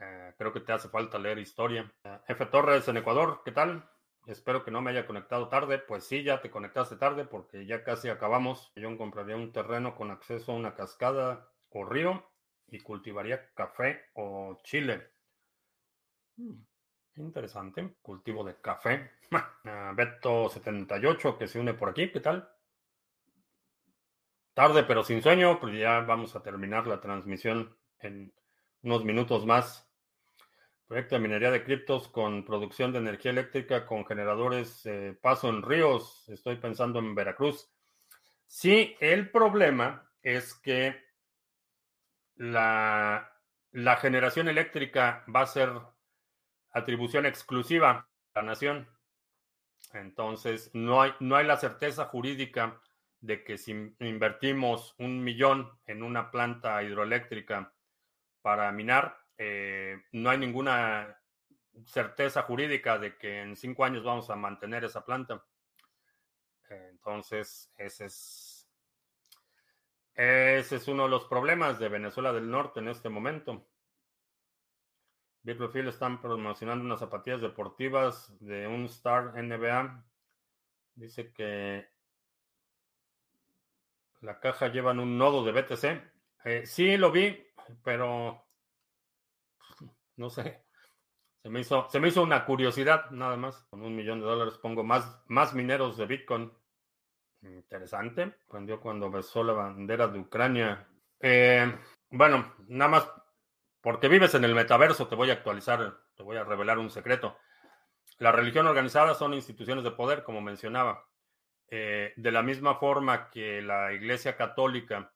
Eh, creo que te hace falta leer historia. Eh, F. Torres en Ecuador, ¿qué tal? Espero que no me haya conectado tarde. Pues sí, ya te conectaste tarde porque ya casi acabamos. Yo compraría un terreno con acceso a una cascada o río y cultivaría café o chile. Hmm. Interesante. Cultivo de café. [LAUGHS] Ah, Beto78 que se une por aquí. ¿Qué tal? Tarde pero sin sueño, pues ya vamos a terminar la transmisión en unos minutos más. Proyecto de minería de criptos con producción de energía eléctrica con generadores eh, paso en ríos. Estoy pensando en Veracruz. Sí, el problema es que la, la generación eléctrica va a ser atribución exclusiva a la nación. Entonces, no hay, no hay la certeza jurídica de que si invertimos un millón en una planta hidroeléctrica para minar, eh, no hay ninguna certeza jurídica de que en cinco años vamos a mantener esa planta. Entonces, ese es, ese es uno de los problemas de Venezuela del Norte en este momento. Profile están promocionando unas zapatillas deportivas de un Star NBA. Dice que la caja llevan un nodo de BTC. Eh, sí, lo vi, pero no sé. Se me, hizo, una curiosidad, nada más. Con un millón de dólares pongo más, mineros de Bitcoin. Interesante. Aprendió cuando besó la bandera de Ucrania. Eh, bueno, nada más porque vives en el metaverso, te voy a actualizar, te voy a revelar un secreto. La religión organizada son instituciones de poder, como mencionaba. Eh, de la misma forma que la Iglesia Católica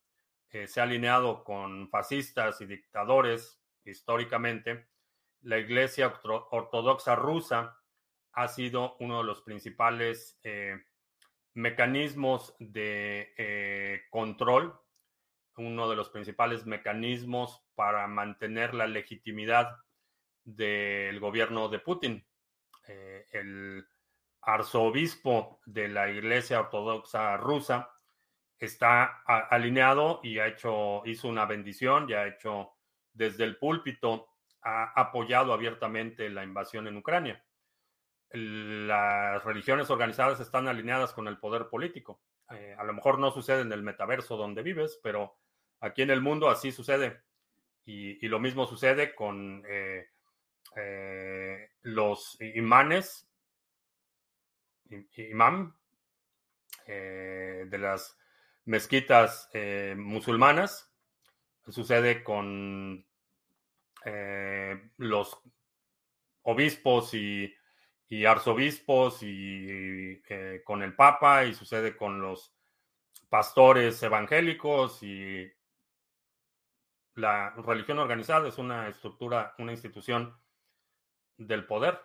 se ha alineado con fascistas y dictadores históricamente, la Iglesia Ortodoxa rusa ha sido uno de los principales mecanismos de control uno de los principales mecanismos para mantener la legitimidad del gobierno de Putin. Eh, el arzobispo de la Iglesia Ortodoxa rusa está alineado y ha hecho, hizo una bendición y ha hecho desde el púlpito, ha apoyado abiertamente la invasión en Ucrania. Las religiones organizadas están alineadas con el poder político. Eh, a lo mejor no sucede en el metaverso donde vives, pero Aquí en el mundo así sucede. Y, lo mismo sucede con eh, eh, los imanes, imam, eh, de las mezquitas musulmanas. Sucede con los obispos y, y arzobispos y con el papa y sucede con los pastores evangélicos y la religión organizada es una estructura, una institución del poder.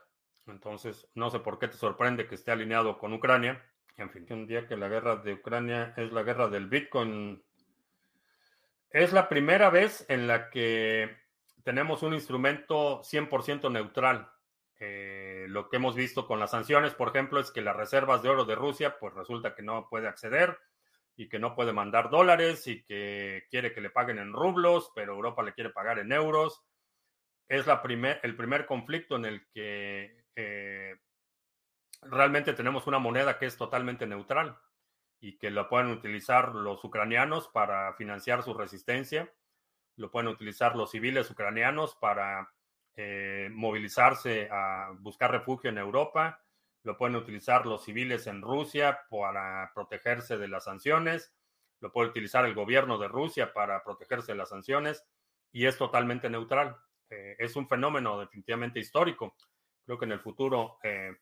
Entonces, no sé por qué te sorprende que esté alineado con Ucrania. En fin, un día que la guerra de Ucrania es la guerra del Bitcoin. Es la primera vez en la que tenemos un instrumento 100% neutral. Eh, lo que hemos visto con las sanciones, por ejemplo, es que las reservas de oro de Rusia, pues resulta que no puede acceder y que no puede mandar dólares y que quiere que le paguen en rublos, pero Europa le quiere pagar en euros. Es la primer, el primer conflicto en el que eh, realmente tenemos una moneda que es totalmente neutral y que lo pueden utilizar los ucranianos para financiar su resistencia, lo pueden utilizar los civiles ucranianos para eh, movilizarse a buscar refugio en Europa, lo pueden utilizar los civiles en Rusia para protegerse de las sanciones, lo puede utilizar el gobierno de Rusia para protegerse de las sanciones y es totalmente neutral. Eh, es un fenómeno definitivamente histórico. Creo que en el futuro, eh,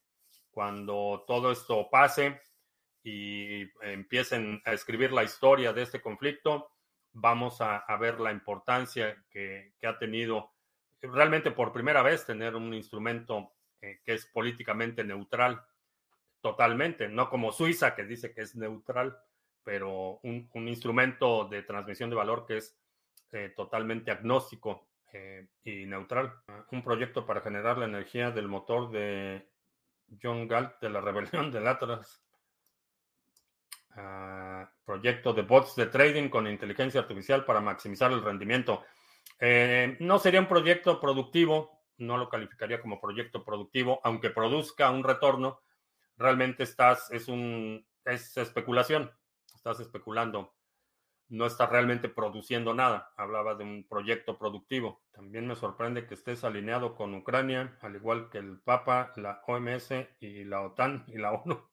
cuando todo esto pase y empiecen a escribir la historia de este conflicto, vamos a, ver la importancia que, que ha tenido realmente por primera vez tener un instrumento eh, que es políticamente neutral, totalmente, no como Suiza, que dice que es neutral, pero un, instrumento de transmisión de valor que es eh, totalmente agnóstico eh, y neutral. Un proyecto para generar la energía del motor de John Galt de la [LAUGHS] rebelión del Atlas. Ah, proyecto de bots de trading con inteligencia artificial para maximizar el rendimiento. no sería un proyecto productivo, no lo calificaría como proyecto productivo, aunque produzca un retorno, realmente estás, es un, es especulación, estás especulando, no estás realmente produciendo nada. Hablaba de un proyecto productivo. También me sorprende que estés alineado con Ucrania, al igual que el Papa, la OMS y la OTAN y la ONU.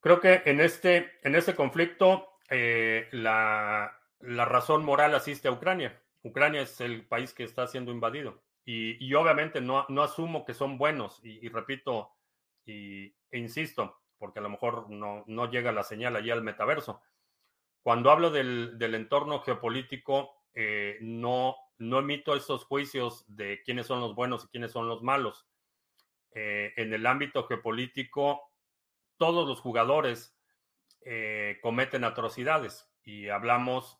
Creo que en este, en este conflicto eh, la, la razón moral asiste a Ucrania. Ucrania es el país que está siendo invadido. Y, obviamente no, no, asumo que son buenos. Y, repito y, e insisto, porque a lo mejor no, no llega la señal allí al metaverso. Cuando hablo del, del entorno geopolítico, eh, no, no emito esos juicios de quiénes son los buenos y quiénes son los malos. Eh, en el ámbito geopolítico, todos los jugadores eh, cometen atrocidades y hablamos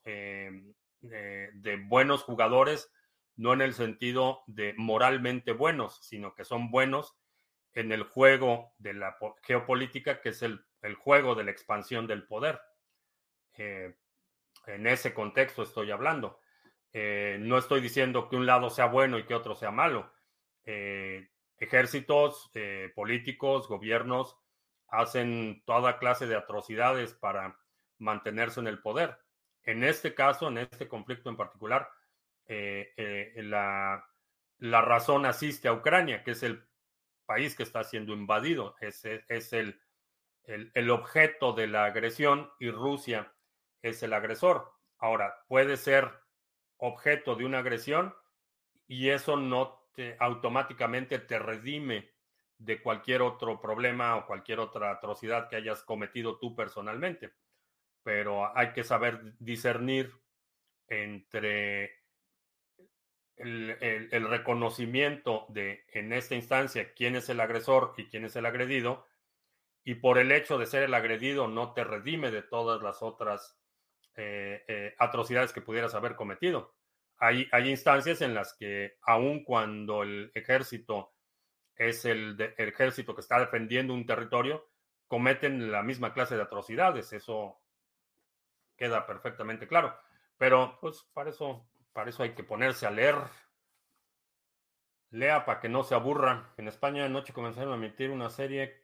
de, buenos jugadores, no en el sentido de moralmente buenos, sino que son buenos en el juego de la geopolítica, que es el, juego de la expansión del poder. Eh, en ese contexto estoy hablando. Eh, no estoy diciendo que un lado sea bueno y que otro sea malo. Eh, ejércitos, políticos, gobiernos hacen toda clase de atrocidades para mantenerse en el poder. En este caso, en este conflicto en particular, eh, eh, la, razón asiste a Ucrania, que es el país que está siendo invadido, es, el, el, objeto de la agresión y Rusia es el agresor. Ahora, puede ser objeto de una agresión y eso no te, automáticamente te redime de cualquier otro problema o cualquier otra atrocidad que hayas cometido tú personalmente. Pero hay que saber discernir entre el, reconocimiento de, en esta instancia, quién es el agresor y quién es el agredido, y por el hecho de ser el agredido no te redime de todas las otras eh, eh, atrocidades que pudieras haber cometido. Hay, hay instancias en las que, aun cuando el ejército es el, el ejército que está defendiendo un territorio, cometen la misma clase de atrocidades. Eso queda perfectamente claro. Pero, pues, para eso para eso hay que ponerse a leer. Lea para que no se aburra. En España anoche comenzaron a emitir una serie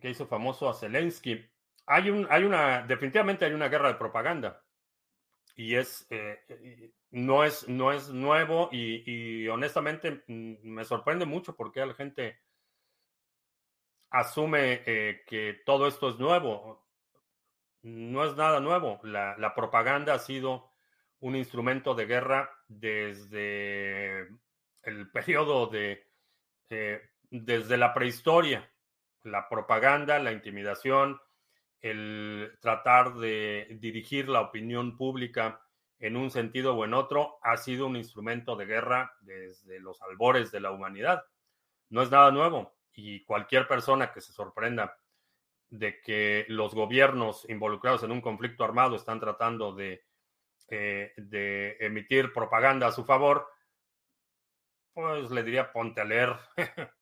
que hizo famoso a Zelensky. Hay, un, hay una, definitivamente hay una guerra de propaganda. Y es, eh, no, es no es nuevo y, honestamente mm, me sorprende mucho porque la gente asume eh, que todo esto es nuevo. No es nada nuevo. La, propaganda ha sido un instrumento de guerra desde el [LAUGHS] periodo de, eh, desde la prehistoria, la propaganda, la intimidación, el tratar de dirigir la opinión pública en un sentido o en otro, ha sido un instrumento de guerra desde los albores de la humanidad. No es nada nuevo y cualquier persona que se sorprenda de que los gobiernos involucrados en un conflicto armado están tratando de eh, de emitir propaganda a su favor, pues le diría ponte a leer. [LAUGHS]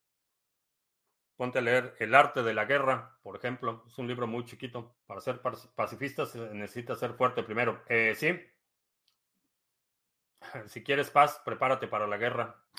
ponte a leer El arte de la guerra, por ejemplo. Es un libro muy chiquito. Para ser pacifista necesita ser fuerte primero. Eh, sí. Si quieres paz, prepárate para la guerra.